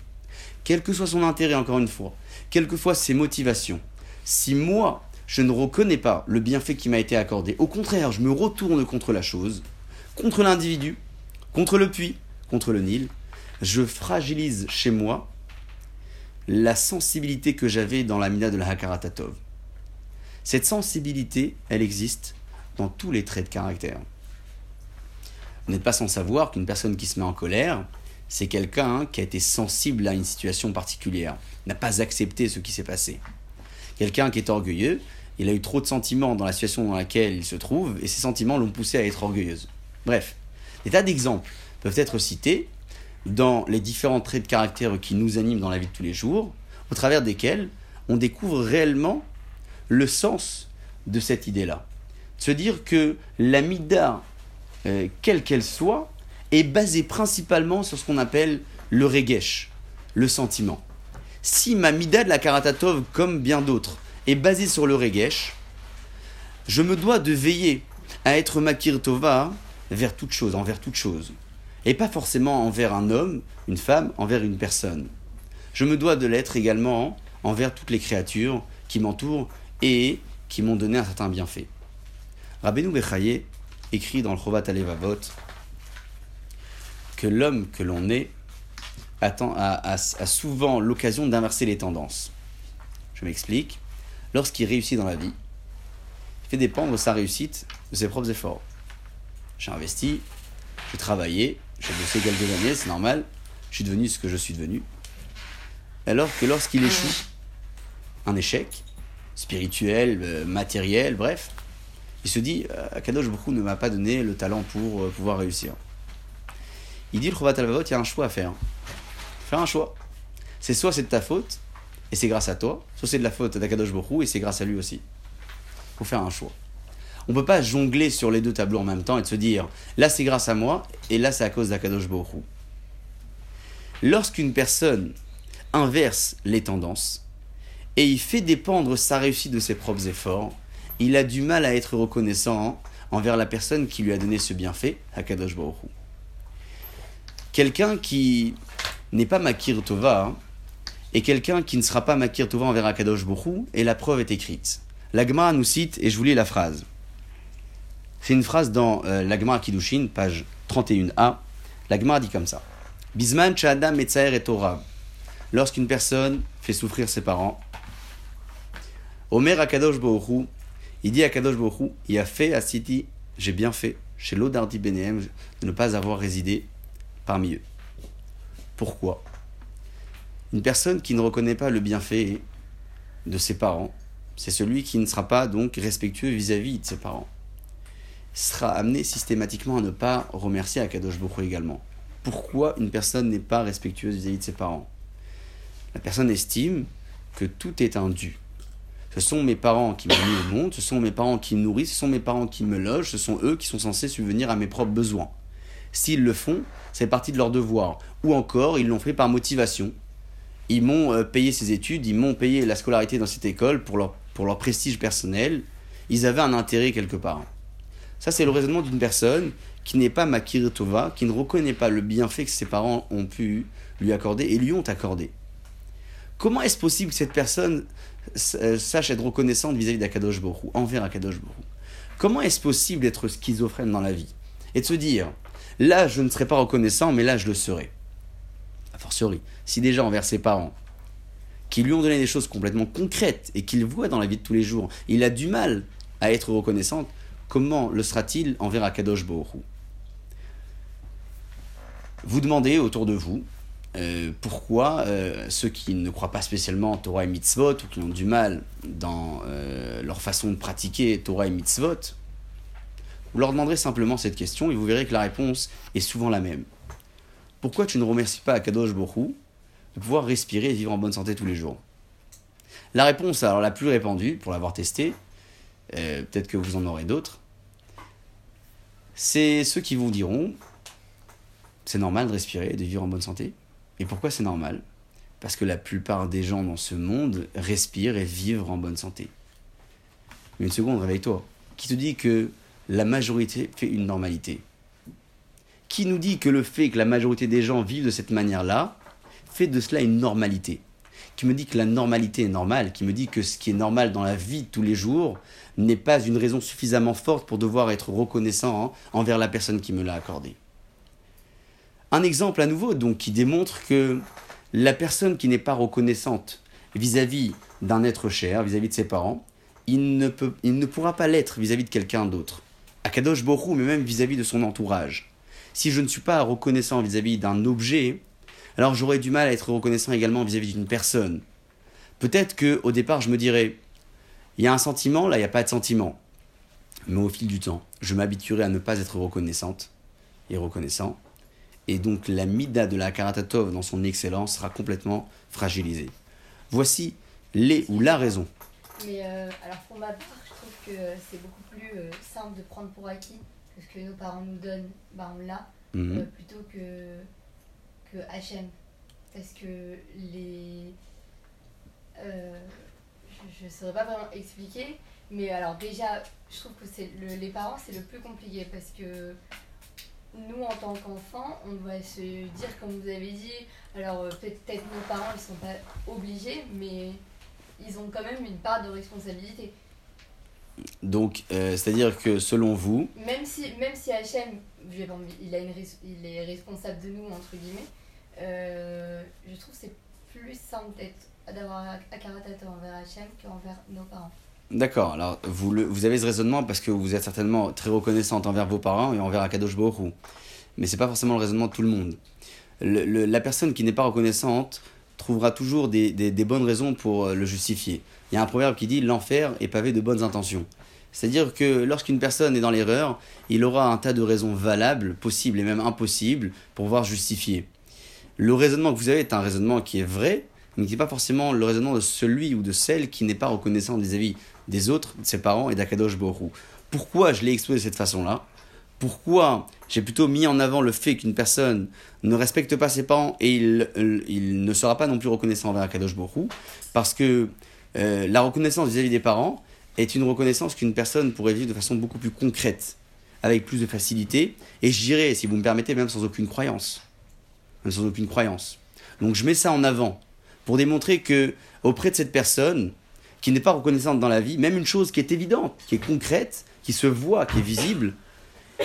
S1: Quel que soit son intérêt, encore une fois, quelles que ses motivations. Si moi, je ne reconnais pas le bienfait qui m'a été accordé, au contraire, je me retourne contre la chose, contre l'individu, contre le puits, contre le Nil, je fragilise chez moi la sensibilité que j'avais dans la mina de la Hakaratatov. Cette sensibilité, elle existe dans tous les traits de caractère. Vous n'êtes pas sans savoir qu'une personne qui se met en colère, c'est quelqu'un qui a été sensible à une situation particulière, n'a pas accepté ce qui s'est passé. Quelqu'un qui est orgueilleux, il a eu trop de sentiments dans la situation dans laquelle il se trouve, et ces sentiments l'ont poussé à être orgueilleuse. Bref, des tas d'exemples peuvent être cités dans les différents traits de caractère qui nous animent dans la vie de tous les jours, au travers desquels on découvre réellement le sens de cette idée-là. Se dire que la mida, euh, quelle qu'elle soit, est basée principalement sur ce qu'on appelle le regesh, le sentiment. Si ma mida de la karatatov, comme bien d'autres, est basée sur le regesh, je me dois de veiller à être makir tova vers toute chose, envers toute chose. Et pas forcément envers un homme, une femme, envers une personne. Je me dois de l'être également envers toutes les créatures qui m'entourent et qui m'ont donné un certain bienfait. Rabbeinu Bechaye écrit dans le Chovat Alevavot que l'homme que l'on est a, souvent l'occasion d'inverser les tendances. Je m'explique. Lorsqu'il réussit dans la vie, il fait dépendre sa réussite de ses propres efforts. J'ai investi, j'ai travaillé, j'ai bossé quelques années, c'est normal, je suis devenu ce que je suis devenu. Alors que lorsqu'il échoue, un échec, spirituel, euh, matériel, bref, il se dit euh, Akadosh beaucoup ne m'a pas donné le talent pour euh, pouvoir réussir. Il dit le Chovat il y a un choix à faire. Faire un choix. C'est soit c'est de ta faute, et c'est grâce à toi, soit c'est de la faute d'Akadosh Bokhu, et c'est grâce à lui aussi. Il faut faire un choix. On ne peut pas jongler sur les deux tableaux en même temps et se dire là c'est grâce à moi, et là c'est à cause d'Akadosh Bokhu. Lorsqu'une personne inverse les tendances, et il fait dépendre sa réussite de ses propres efforts, il a du mal à être reconnaissant envers la personne qui lui a donné ce bienfait, Akadosh Baruch Quelqu'un qui n'est pas Makir Tova, et quelqu'un qui ne sera pas Makir Tova envers Akadosh Baruch et la preuve est écrite. L'Agma nous cite, et je vous lis la phrase. C'est une phrase dans euh, l'Agma Kiddushin, page 31a. L'Agma dit comme ça. Bisman Chadam et Torah. Lorsqu'une personne fait souffrir ses parents, Omer Akadosh Bohu, il dit à Kadosh Bohu, il a fait à Siti, j'ai bien fait, chez l'Odardi Benehem, de ne pas avoir résidé parmi eux. Pourquoi? Une personne qui ne reconnaît pas le bienfait de ses parents, c'est celui qui ne sera pas donc respectueux vis-à-vis de ses parents. Sera amené systématiquement à ne pas remercier Akadosh Bohu également. Pourquoi une personne n'est pas respectueuse vis-à-vis de ses parents? La personne estime que tout est un dû. Ce sont mes parents qui m'ont mis au monde, ce sont mes parents qui me nourrissent, ce sont mes parents qui me logent, ce sont eux qui sont censés subvenir à mes propres besoins. S'ils le font, c'est partie de leur devoir. Ou encore, ils l'ont fait par motivation. Ils m'ont euh, payé ces études, ils m'ont payé la scolarité dans cette école pour leur, pour leur prestige personnel. Ils avaient un intérêt quelque part. Ça, c'est le raisonnement d'une personne qui n'est pas Makir Tova, qui ne reconnaît pas le bienfait que ses parents ont pu lui accorder et lui ont accordé. Comment est-ce possible que cette personne euh, sache être reconnaissante vis-à-vis d'Akadosh Borou, envers Akadosh Borou Comment est-ce possible d'être schizophrène dans la vie et de se dire, là je ne serai pas reconnaissant, mais là je le serai A fortiori, si déjà envers ses parents, qui lui ont donné des choses complètement concrètes et qu'il voit dans la vie de tous les jours, il a du mal à être reconnaissante, comment le sera-t-il envers Akadosh Borou Vous demandez autour de vous, euh, pourquoi euh, ceux qui ne croient pas spécialement en Torah et mitzvot ou qui ont du mal dans euh, leur façon de pratiquer Torah et mitzvot, vous leur demanderez simplement cette question et vous verrez que la réponse est souvent la même. Pourquoi tu ne remercies pas Akadosh Borou de pouvoir respirer et vivre en bonne santé tous les jours? La réponse, alors la plus répandue, pour l'avoir testé, peut-être que vous en aurez d'autres, c'est ceux qui vous diront c'est normal de respirer et de vivre en bonne santé. Et pourquoi c'est normal? Parce que la plupart des gens dans ce monde respirent et vivent en bonne santé. Mais une seconde, réveille-toi. Qui te dit que la majorité fait une normalité? Qui nous dit que le fait que la majorité des gens vivent de cette manière-là fait de cela une normalité? Qui me dit que la normalité est normale Qui me dit que ce qui est normal dans la vie de tous les jours n'est pas une raison suffisamment forte pour devoir être reconnaissant envers la personne qui me l'a accordé un exemple à nouveau, donc, qui démontre que la personne qui n'est pas reconnaissante vis-à-vis d'un être cher, vis-à-vis de ses parents, il ne, peut, il ne pourra pas l'être vis-à-vis de quelqu'un d'autre. Akadosh Borou, mais même vis-à-vis de son entourage. Si je ne suis pas reconnaissant vis-à-vis d'un objet, alors j'aurai du mal à être reconnaissant également vis-à-vis d'une personne. Peut-être que au départ, je me dirais, il y a un sentiment, là, il n'y a pas de sentiment. Mais au fil du temps, je m'habituerai à ne pas être reconnaissante et reconnaissant et donc la mida de la Karatatov dans son excellence sera complètement fragilisée. Voici les ou la raison.
S2: Mais euh, alors pour ma part, je trouve que c'est beaucoup plus euh, simple de prendre pour acquis que ce que nos parents nous donnent, bah on l'a, mhm. euh, plutôt que, que HM. Parce que les. je ne saurais pas vraiment expliquer, mais alors déjà, je trouve que c'est les parents, c'est le plus compliqué parce que nous, en tant qu'enfants, on doit se dire, comme vous avez dit, alors euh, peut-être nos parents, ils sont pas obligés, mais ils ont quand même une part de responsabilité.
S1: Donc, euh, c'est-à-dire que selon vous...
S2: Même si, même si HM, il, a une, il est responsable de nous, entre guillemets, euh, je trouve que c'est plus simple d'avoir un caractère envers HM qu'envers nos parents.
S1: D'accord, alors vous, vous avez ce raisonnement parce que vous êtes certainement très reconnaissante envers vos parents et envers Akadosh Borou. Mais c'est pas forcément le raisonnement de tout le monde. La personne qui n'est pas reconnaissante trouvera toujours des, des, bonnes raisons pour euh, le justifier. Il y a un proverbe qui dit l'enfer est pavé de bonnes intentions. C'est-à-dire que lorsqu'une personne est dans l'erreur, il aura un tas de raisons valables, possibles et même impossibles, pour pouvoir justifier. Le raisonnement que vous avez est un raisonnement qui est vrai, mais qui n'est pas forcément le raisonnement de celui ou de celle qui n'est pas reconnaissant vis-à-vis des autres, de ses parents et d'Akadosh Borou. Pourquoi je l'ai exposé de cette façon-là? Pourquoi j'ai plutôt mis en avant le fait qu'une personne ne respecte pas ses parents et il, ne sera pas non plus reconnaissant envers Akadosh Borou Parce que euh, la reconnaissance vis-à-vis des parents est une reconnaissance qu'une personne pourrait vivre de façon beaucoup plus concrète, avec plus de facilité, et je dirais, si vous me permettez, même sans aucune croyance. Sans aucune croyance. Donc je mets ça en avant pour démontrer que auprès de cette personne, qui n'est pas reconnaissante dans la vie, même une chose qui est évidente, qui est concrète, qui se voit, qui est visible,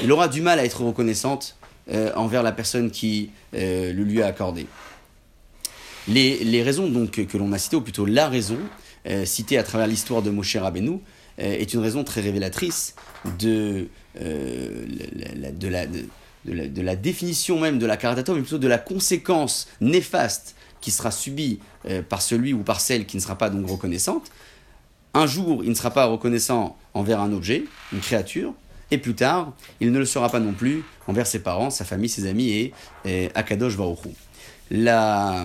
S1: il aura du mal à être reconnaissante euh, envers la personne qui euh, le lui a accordé. Les, les raisons donc que l'on a citées, ou plutôt la raison euh, citée à travers l'histoire de Moshe Rabbeinu, est une raison très révélatrice de, la, de, la, de, la, définition même de la caratatome, mais plutôt de la conséquence néfaste qui sera subie par celui ou par celle qui ne sera pas donc reconnaissante, un jour, il ne sera pas reconnaissant envers un objet, une créature, et plus tard, il ne le sera pas non plus envers ses parents, sa famille, ses amis et, Akadosh Baruchou. La,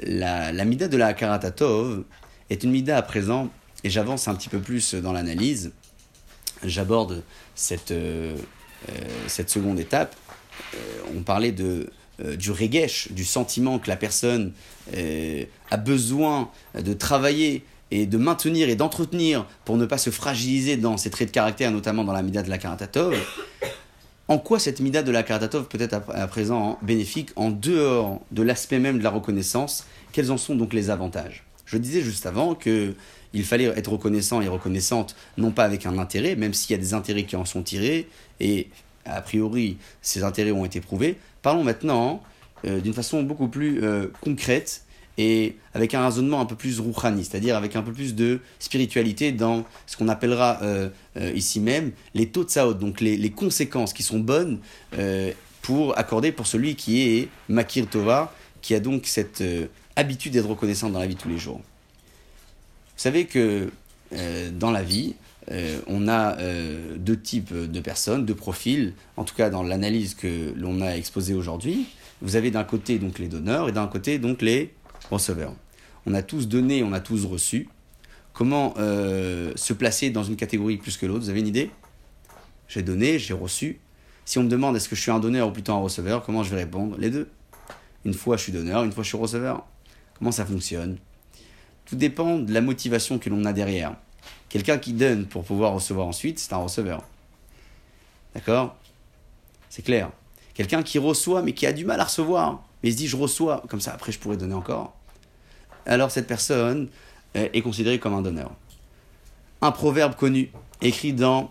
S1: la, la mida de la Karatatov est une mida à présent, et j'avance un petit peu plus dans l'analyse, j'aborde cette, euh, euh, cette seconde étape. Euh, on parlait de, du regesh, du sentiment que la personne a besoin de travailler et de maintenir et d'entretenir pour ne pas se fragiliser dans ses traits de caractère, notamment dans la Mida de la Karatatov, En quoi cette mida de la Karatatov peut être à présent bénéfique en dehors de l'aspect même de la reconnaissance? Quels en sont donc les avantages? Je disais juste avant que il fallait être reconnaissant et reconnaissante, non pas avec un intérêt, même s'il y a des intérêts qui en sont tirés, et a priori ces intérêts ont été prouvés. Parlons maintenant euh, d'une façon beaucoup plus euh, concrète et avec un raisonnement un peu plus rouhani, c'est-à-dire avec un peu plus de spiritualité dans ce qu'on appellera euh, ici même les taux de donc les, les, conséquences qui sont bonnes pour accorder pour celui qui est Makir Tova, qui a donc cette habitude d'être reconnaissant dans la vie de tous les jours. Vous savez que euh, dans la vie, euh, on a euh, deux types de personnes, deux profils, en tout cas dans l'analyse que l'on a exposée aujourd'hui. Vous avez d'un côté donc les donneurs et d'un côté donc les receveurs. On a tous donné, on a tous reçu. Comment se placer dans une catégorie plus que l'autre? Vous avez une idée? J'ai donné, j'ai reçu. Si on me demande est-ce que je suis un donneur ou plutôt un receveur, comment je vais répondre? Les deux. Une fois je suis donneur, une fois je suis receveur. Comment ça fonctionne? Tout dépend de la motivation que l'on a derrière. Quelqu'un qui donne pour pouvoir recevoir ensuite, c'est un receveur. D'accord? C'est clair. Quelqu'un qui reçoit mais qui a du mal à recevoir, mais il se dit je reçois, comme ça après je pourrais donner encore. Alors cette personne euh, est considérée comme un donneur. Un proverbe connu, écrit dans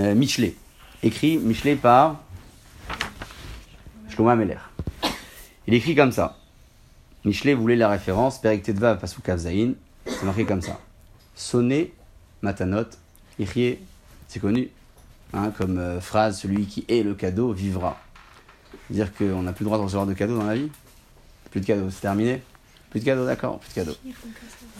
S1: euh, Michelet, écrit Michelet par Shlomo Meller. Il écrit comme ça. Michelet voulait la référence, Perek Tedva Pasuk Kavzaïn, c'est marqué comme ça. Sonner, Matanot, Ichye, c'est connu, hein, comme euh, phrase, celui qui est le cadeau vivra. Dire qu'on n'a plus le droit de recevoir de cadeaux dans la vie? Plus de cadeaux, c'est terminé? Plus de cadeaux, d'accord, plus de cadeaux.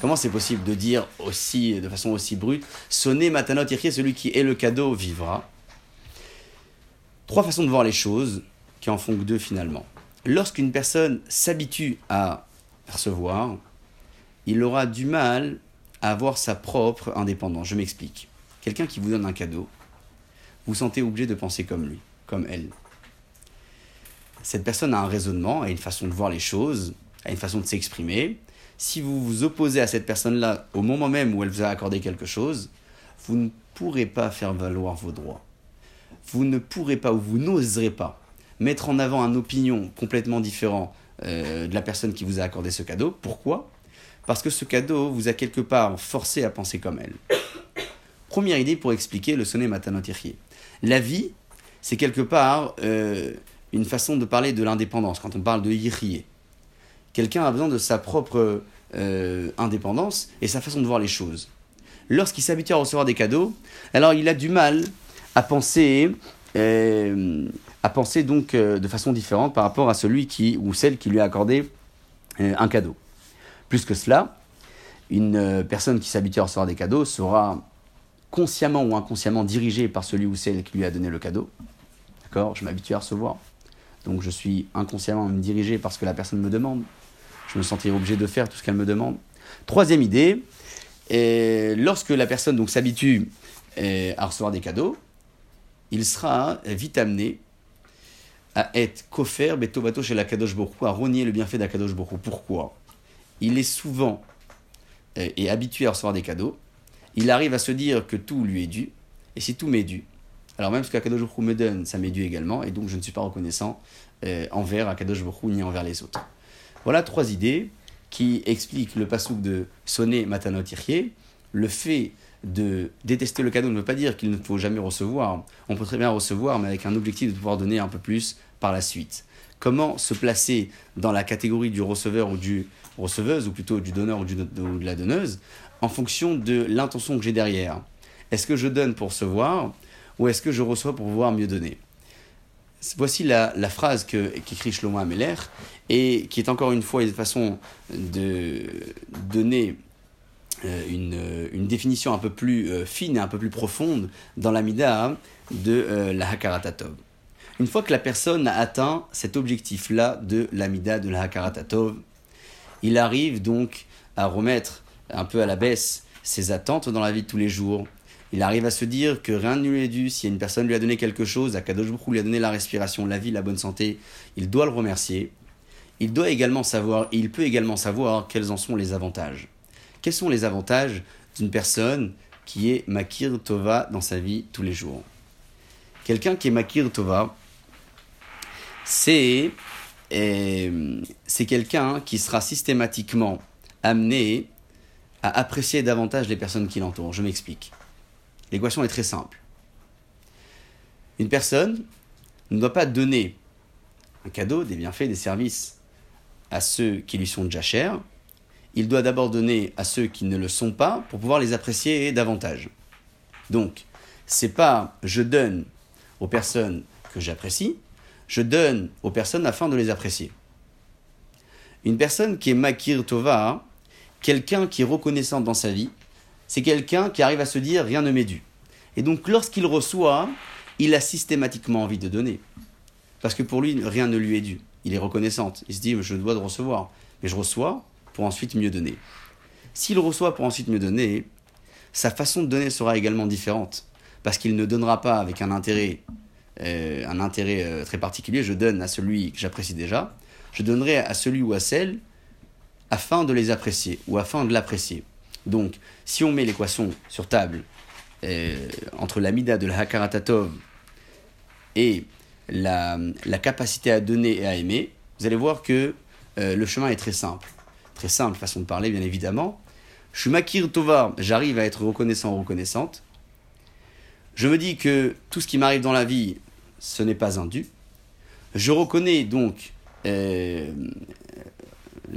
S1: Comment c'est possible de dire aussi, de façon aussi brute, sonner Matanot, Ichye, celui qui est le cadeau vivra? Trois façons de voir les choses, qui en font que deux finalement lorsqu'une personne s'habitue à recevoir, il aura du mal à avoir sa propre indépendance. Je m'explique. Quelqu'un qui vous donne un cadeau, vous sentez obligé de penser comme lui, comme elle. Cette personne a un raisonnement, a une façon de voir les choses, a une façon de s'exprimer. Si vous vous opposez à cette personne-là au moment même où elle vous a accordé quelque chose, vous ne pourrez pas faire valoir vos droits. Vous ne pourrez pas ou vous n'oserez pas mettre en avant une opinion complètement différente euh, de la personne qui vous a accordé ce cadeau. Pourquoi? Parce que ce cadeau vous a quelque part forcé à penser comme elle. Première idée pour expliquer le sonnet matanotirrier. La vie, c'est quelque part euh, une façon de parler de l'indépendance quand on parle de yirier. Quelqu'un a besoin de sa propre euh, indépendance et sa façon de voir les choses. Lorsqu'il s'habitue à recevoir des cadeaux, alors il a du mal à penser à penser donc euh, de façon différente par rapport à celui qui ou celle qui lui a accordé euh, un cadeau. Plus que cela, une euh, personne qui s'habitue à recevoir des cadeaux sera consciemment ou inconsciemment dirigée par celui ou celle qui lui a donné le cadeau. D'accord? Je m'habitue à recevoir. Donc je suis inconsciemment dirigé par ce que la personne me demande. Je me sentirai obligé de faire tout ce qu'elle me demande. Troisième idée, lorsque la personne donc s'habitue à recevoir des cadeaux, il sera vite amené à être kofer betovato chez la Kadosh à renier le bienfait d'Akadosh Borou. Pourquoi? Il est souvent euh, et habitué à recevoir des cadeaux. Il arrive à se dire que tout lui est dû. Et si tout m'est dû, alors même ce qu'Akadosh Borou me donne, ça m'est dû également. Et donc je ne suis pas reconnaissant euh, envers Akadosh Borou ni envers les autres. Voilà trois idées qui expliquent le pasouk de sonner Matanot Le fait de détester le cadeau ne veut pas dire qu'il ne faut jamais recevoir. On peut très bien recevoir, mais avec un objectif de pouvoir donner un peu plus par la suite. Comment se placer dans la catégorie du receveur ou du receveuse, ou plutôt du donneur ou, de la donneuse, en fonction de l'intention que j'ai derrière? Est-ce que je donne pour recevoir, ou est-ce que je reçois pour pouvoir mieux donner? Voici la, phrase qu'écrit Shlomo Ameler, et qui est encore une fois une façon de donner une, une, définition un peu plus euh, fine et un peu plus profonde dans la mida de euh, la Hakaratatov. Une fois que la personne a atteint cet objectif-là de l'amida de la Hakaratatov, il arrive donc à remettre un peu à la baisse ses attentes dans la vie de tous les jours. Il arrive à se dire que rien ne lui est dû. Si une personne lui a donné quelque chose, à Kadosh lui a donné la respiration, la vie, la bonne santé, il doit le remercier. Il doit également savoir, et il peut également savoir quels en sont les avantages. Quels sont les avantages d'une personne qui est Makir Tova dans sa vie tous les jours? Quelqu'un qui est Makir Tova, c'est euh, c'est quelqu'un qui sera systématiquement amené à apprécier davantage les personnes qui l'entourent. Je m'explique. L'équation est très simple. Une personne ne doit pas donner un cadeau, des bienfaits, des services à ceux qui lui sont déjà chers. Il doit d'abord donner à ceux qui ne le sont pas pour pouvoir les apprécier davantage. Donc, c'est pas je donne aux personnes que j'apprécie, je donne aux personnes afin de les apprécier. Une personne qui est Makir Tova, quelqu'un qui est reconnaissant dans sa vie, c'est quelqu'un qui arrive à se dire rien ne m'est dû. Et donc lorsqu'il reçoit, il a systématiquement envie de donner. Parce que pour lui, rien ne lui est dû. Il est reconnaissant. Il se dit, je dois de recevoir. Mais je reçois pour ensuite mieux donner. S'il reçoit pour ensuite mieux donner, sa façon de donner sera également différente. Parce qu'il ne donnera pas avec un intérêt, euh, un intérêt euh, très particulier. Je donne à celui que j'apprécie déjà. Je donnerai à celui ou à celle afin de les apprécier ou afin de l'apprécier. Donc, si on met l'équation sur table euh, entre l'amida de la Hakaratatov et la, capacité à donner et à aimer, vous allez voir que le chemin est très simple. Très simple, façon de parler, bien évidemment. Je suis Makir Tova, j'arrive à être reconnaissant ou reconnaissante. Je me dis que tout ce qui m'arrive dans la vie, ce n'est pas un dû. Je reconnais donc euh,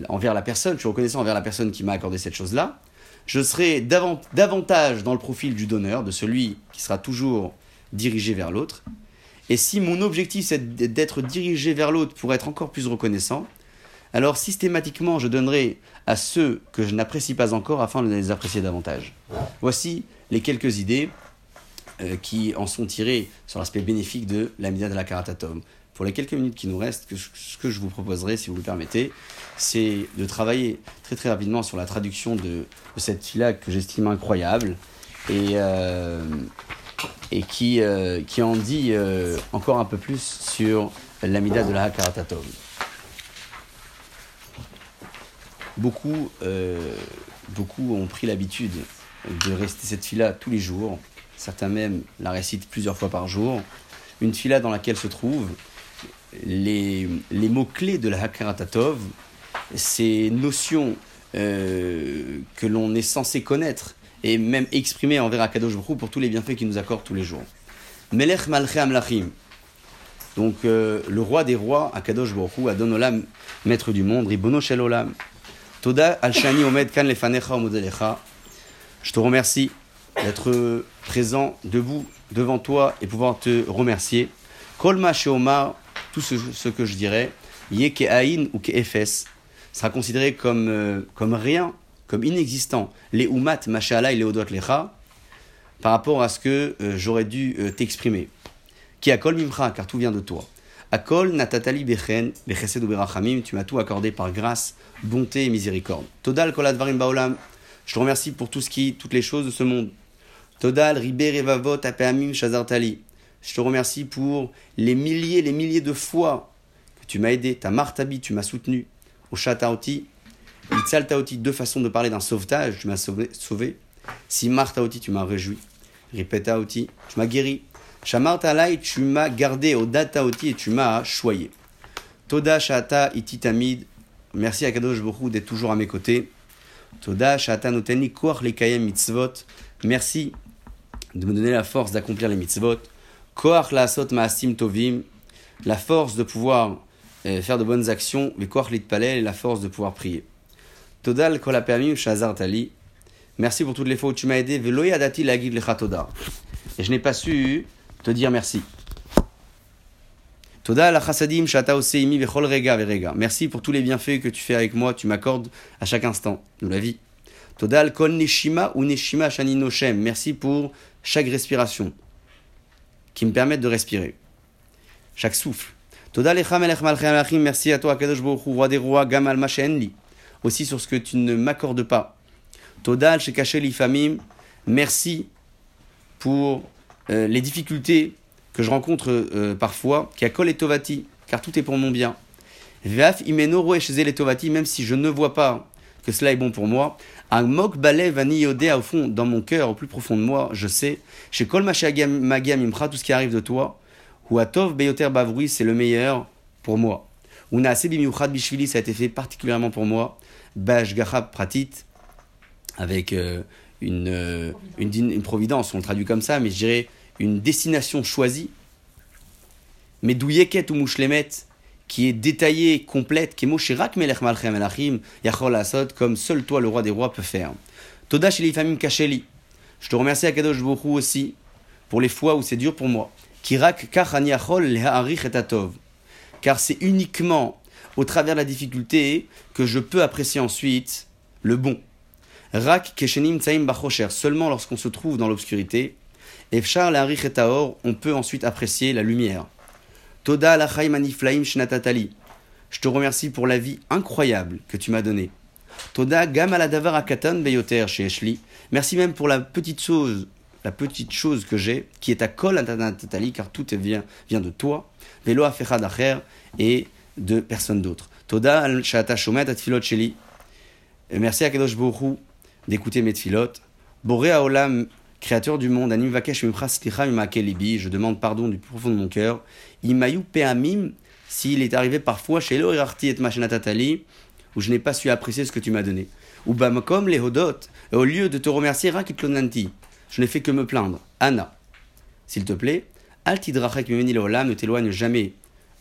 S1: envers la personne, je suis reconnaissant envers la personne qui m'a accordé cette chose-là. Je serai davantage dans le profil du donneur, de celui qui sera toujours dirigé vers l'autre. Et si mon objectif c'est d'être dirigé vers l'autre pour être encore plus reconnaissant, alors systématiquement je donnerai à ceux que je n'apprécie pas encore afin de les apprécier davantage. Voici les quelques idées euh, qui en sont tirées sur l'aspect bénéfique de la de la Karatatom. Pour les quelques minutes qui nous restent, ce que je vous proposerai, si vous le permettez, c'est de travailler très très rapidement sur la traduction de, cette fila que j'estime incroyable et, euh, qui, euh, qui en dit encore un peu plus sur l'amida de la Hakaratatov. Beaucoup, beaucoup ont pris l'habitude de réciter cette fila tous les jours. Certains même la récitent plusieurs fois par jour. Une fila dans laquelle se trouvent les, mots-clés de la Hakaratatov, ces notions euh, que l'on est censé connaître et même exprimer envers Akadosh Baruch pour tous les bienfaits qu'il nous accorde tous les jours. Melech Malché Amlachim. Donc euh, le roi des rois, Akadosh Baruch Adon Olam, maître du monde, Ribono Shel Olam. Toda al Shani Omed Kan Lefanecha Omodelecha. Je te remercie d'être présent, debout devant toi et pouvoir te remercier. Kolma Sheomar, tout ce, que je dirais, Yeke Aïn ou Efes, sera considéré comme, euh, comme rien, comme inexistant. Les Umat, Mashallah et Leodot Lecha, par rapport à ce que euh, j'aurais dû euh, t'exprimer. Qui akol mimcha, car tout vient de toi. Akol natatali bechen, bechesed berachamim, tu m'as tout accordé par grâce, bonté et miséricorde. Todal koladvarim baolam, je te remercie pour tout ce qui, toutes les choses de ce monde. Todal riber evavot apeamim shazartali, je te remercie pour les milliers, les milliers de fois que tu m'as aidé, ta martabi, tu m'as soutenu. Au chataoti, taoti, deux façons de parler d'un sauvetage, tu m'as sauvé, sauvé. Si martaoti, tu m'as réjoui. Ripetaoti, tu m'as guéri. Shamartalai, tu m'as gardé. Au dataoti, et tu m'as choyé. Toda shata ititamid, merci à Kadosh Borou d'être toujours à mes côtés. Toda shata noteni koach lekayem mitzvot, merci de me donner la force d'accomplir les mitzvot. Koach la asot maasim tovim, la force de pouvoir faire de bonnes actions, mais koach palais, la force de pouvoir prier. Todal kolapamim shazar tali, merci pour toutes les fois où tu m'as aidé, veloyadati lagid toda. Et je n'ai pas su te dire merci. Todal. Merci pour tous les bienfaits que tu fais avec moi, tu m'accordes à chaque instant de la vie. Todal kol neshima ou neshima shani noshem. Merci pour chaque respiration qui me permettent de respirer. Chaque souffle. Merci à toi, Kadosh roi des rois, Gamal Machenli. Aussi sur ce que tu ne m'accordes pas. Todal, chez Caché l'Ifamim. Merci pour euh, les difficultés que je rencontre euh, parfois. Qui a et Tovati, car tout est pour mon bien. Veaf Imenoro et Tovati, même si je ne vois pas que cela est bon pour moi. Un mok balev au fond, dans mon cœur, au plus profond de moi, je sais. Chez Kol Magam Imra, tout ce qui arrive de toi, Ou Atov Beyoter c'est le meilleur pour moi. Una Bimiuchad Bishvili, ça a été fait particulièrement pour moi. Bash Gachab Pratit, avec euh, une, une, une, providence, on le traduit comme ça, mais je dirais une destination choisie. Mais Douyeket ou Mouchlemet, qui est détaillée, complète, qui est Moshirak Melech Malchem Elachim, Yachol comme seul toi, le roi des rois, peut faire. Toda Famim Kacheli. Je te remercie à Kadosh Bohu aussi pour les fois où c'est dur pour moi. Kirak Kachani Achol Leharich. Car c'est uniquement au travers de la difficulté que je peux apprécier ensuite le bon. Rak Keshenim Tsaim Bachocher. Seulement lorsqu'on se trouve dans l'obscurité. Efchar Leharich et Taor, on peut ensuite apprécier la lumière. Toda Alachaim Aniflaim Shnatatali. Je te remercie pour la vie incroyable que tu m'as donnée. Toda Gam Aladavar Akatan Beyoter chez Eshli. Merci même pour la petite chose, la petite chose que j'ai, qui est à Kol Tatali, car tout vient, vient de toi. Velo Afechad Acher et de personne d'autre. Toda Al Shata Shomet Atfilot Sheli. Merci à Kadosh Bohu d'écouter mes tfilot. Boré Olam Créateur du monde, Anim Vakesh je demande pardon du profond de mon cœur. Imayu Peamim, s'il est arrivé parfois chez l'Orirarti et Machinatali, où je n'ai pas su apprécier ce que tu m'as donné. Ou Bamakom les Hodot, au lieu de te remercier, Rakitlonanti, je n'ai fait que me plaindre. Anna, s'il te plaît, Altidrachek Olam, ne t'éloigne jamais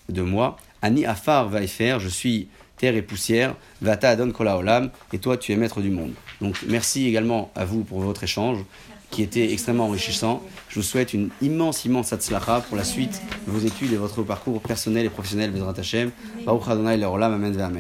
S1: de moi. Ani Afar faire, je suis terre et poussière, Vata Adon Kola Olam, et toi tu es maître du monde. Donc merci également à vous pour votre échange qui était extrêmement enrichissant. Je vous souhaite une immense, immense atzlacha pour la suite de vos études et votre parcours personnel et professionnel, Bezrat Hashem. Baruch Adonai Amen, Amen.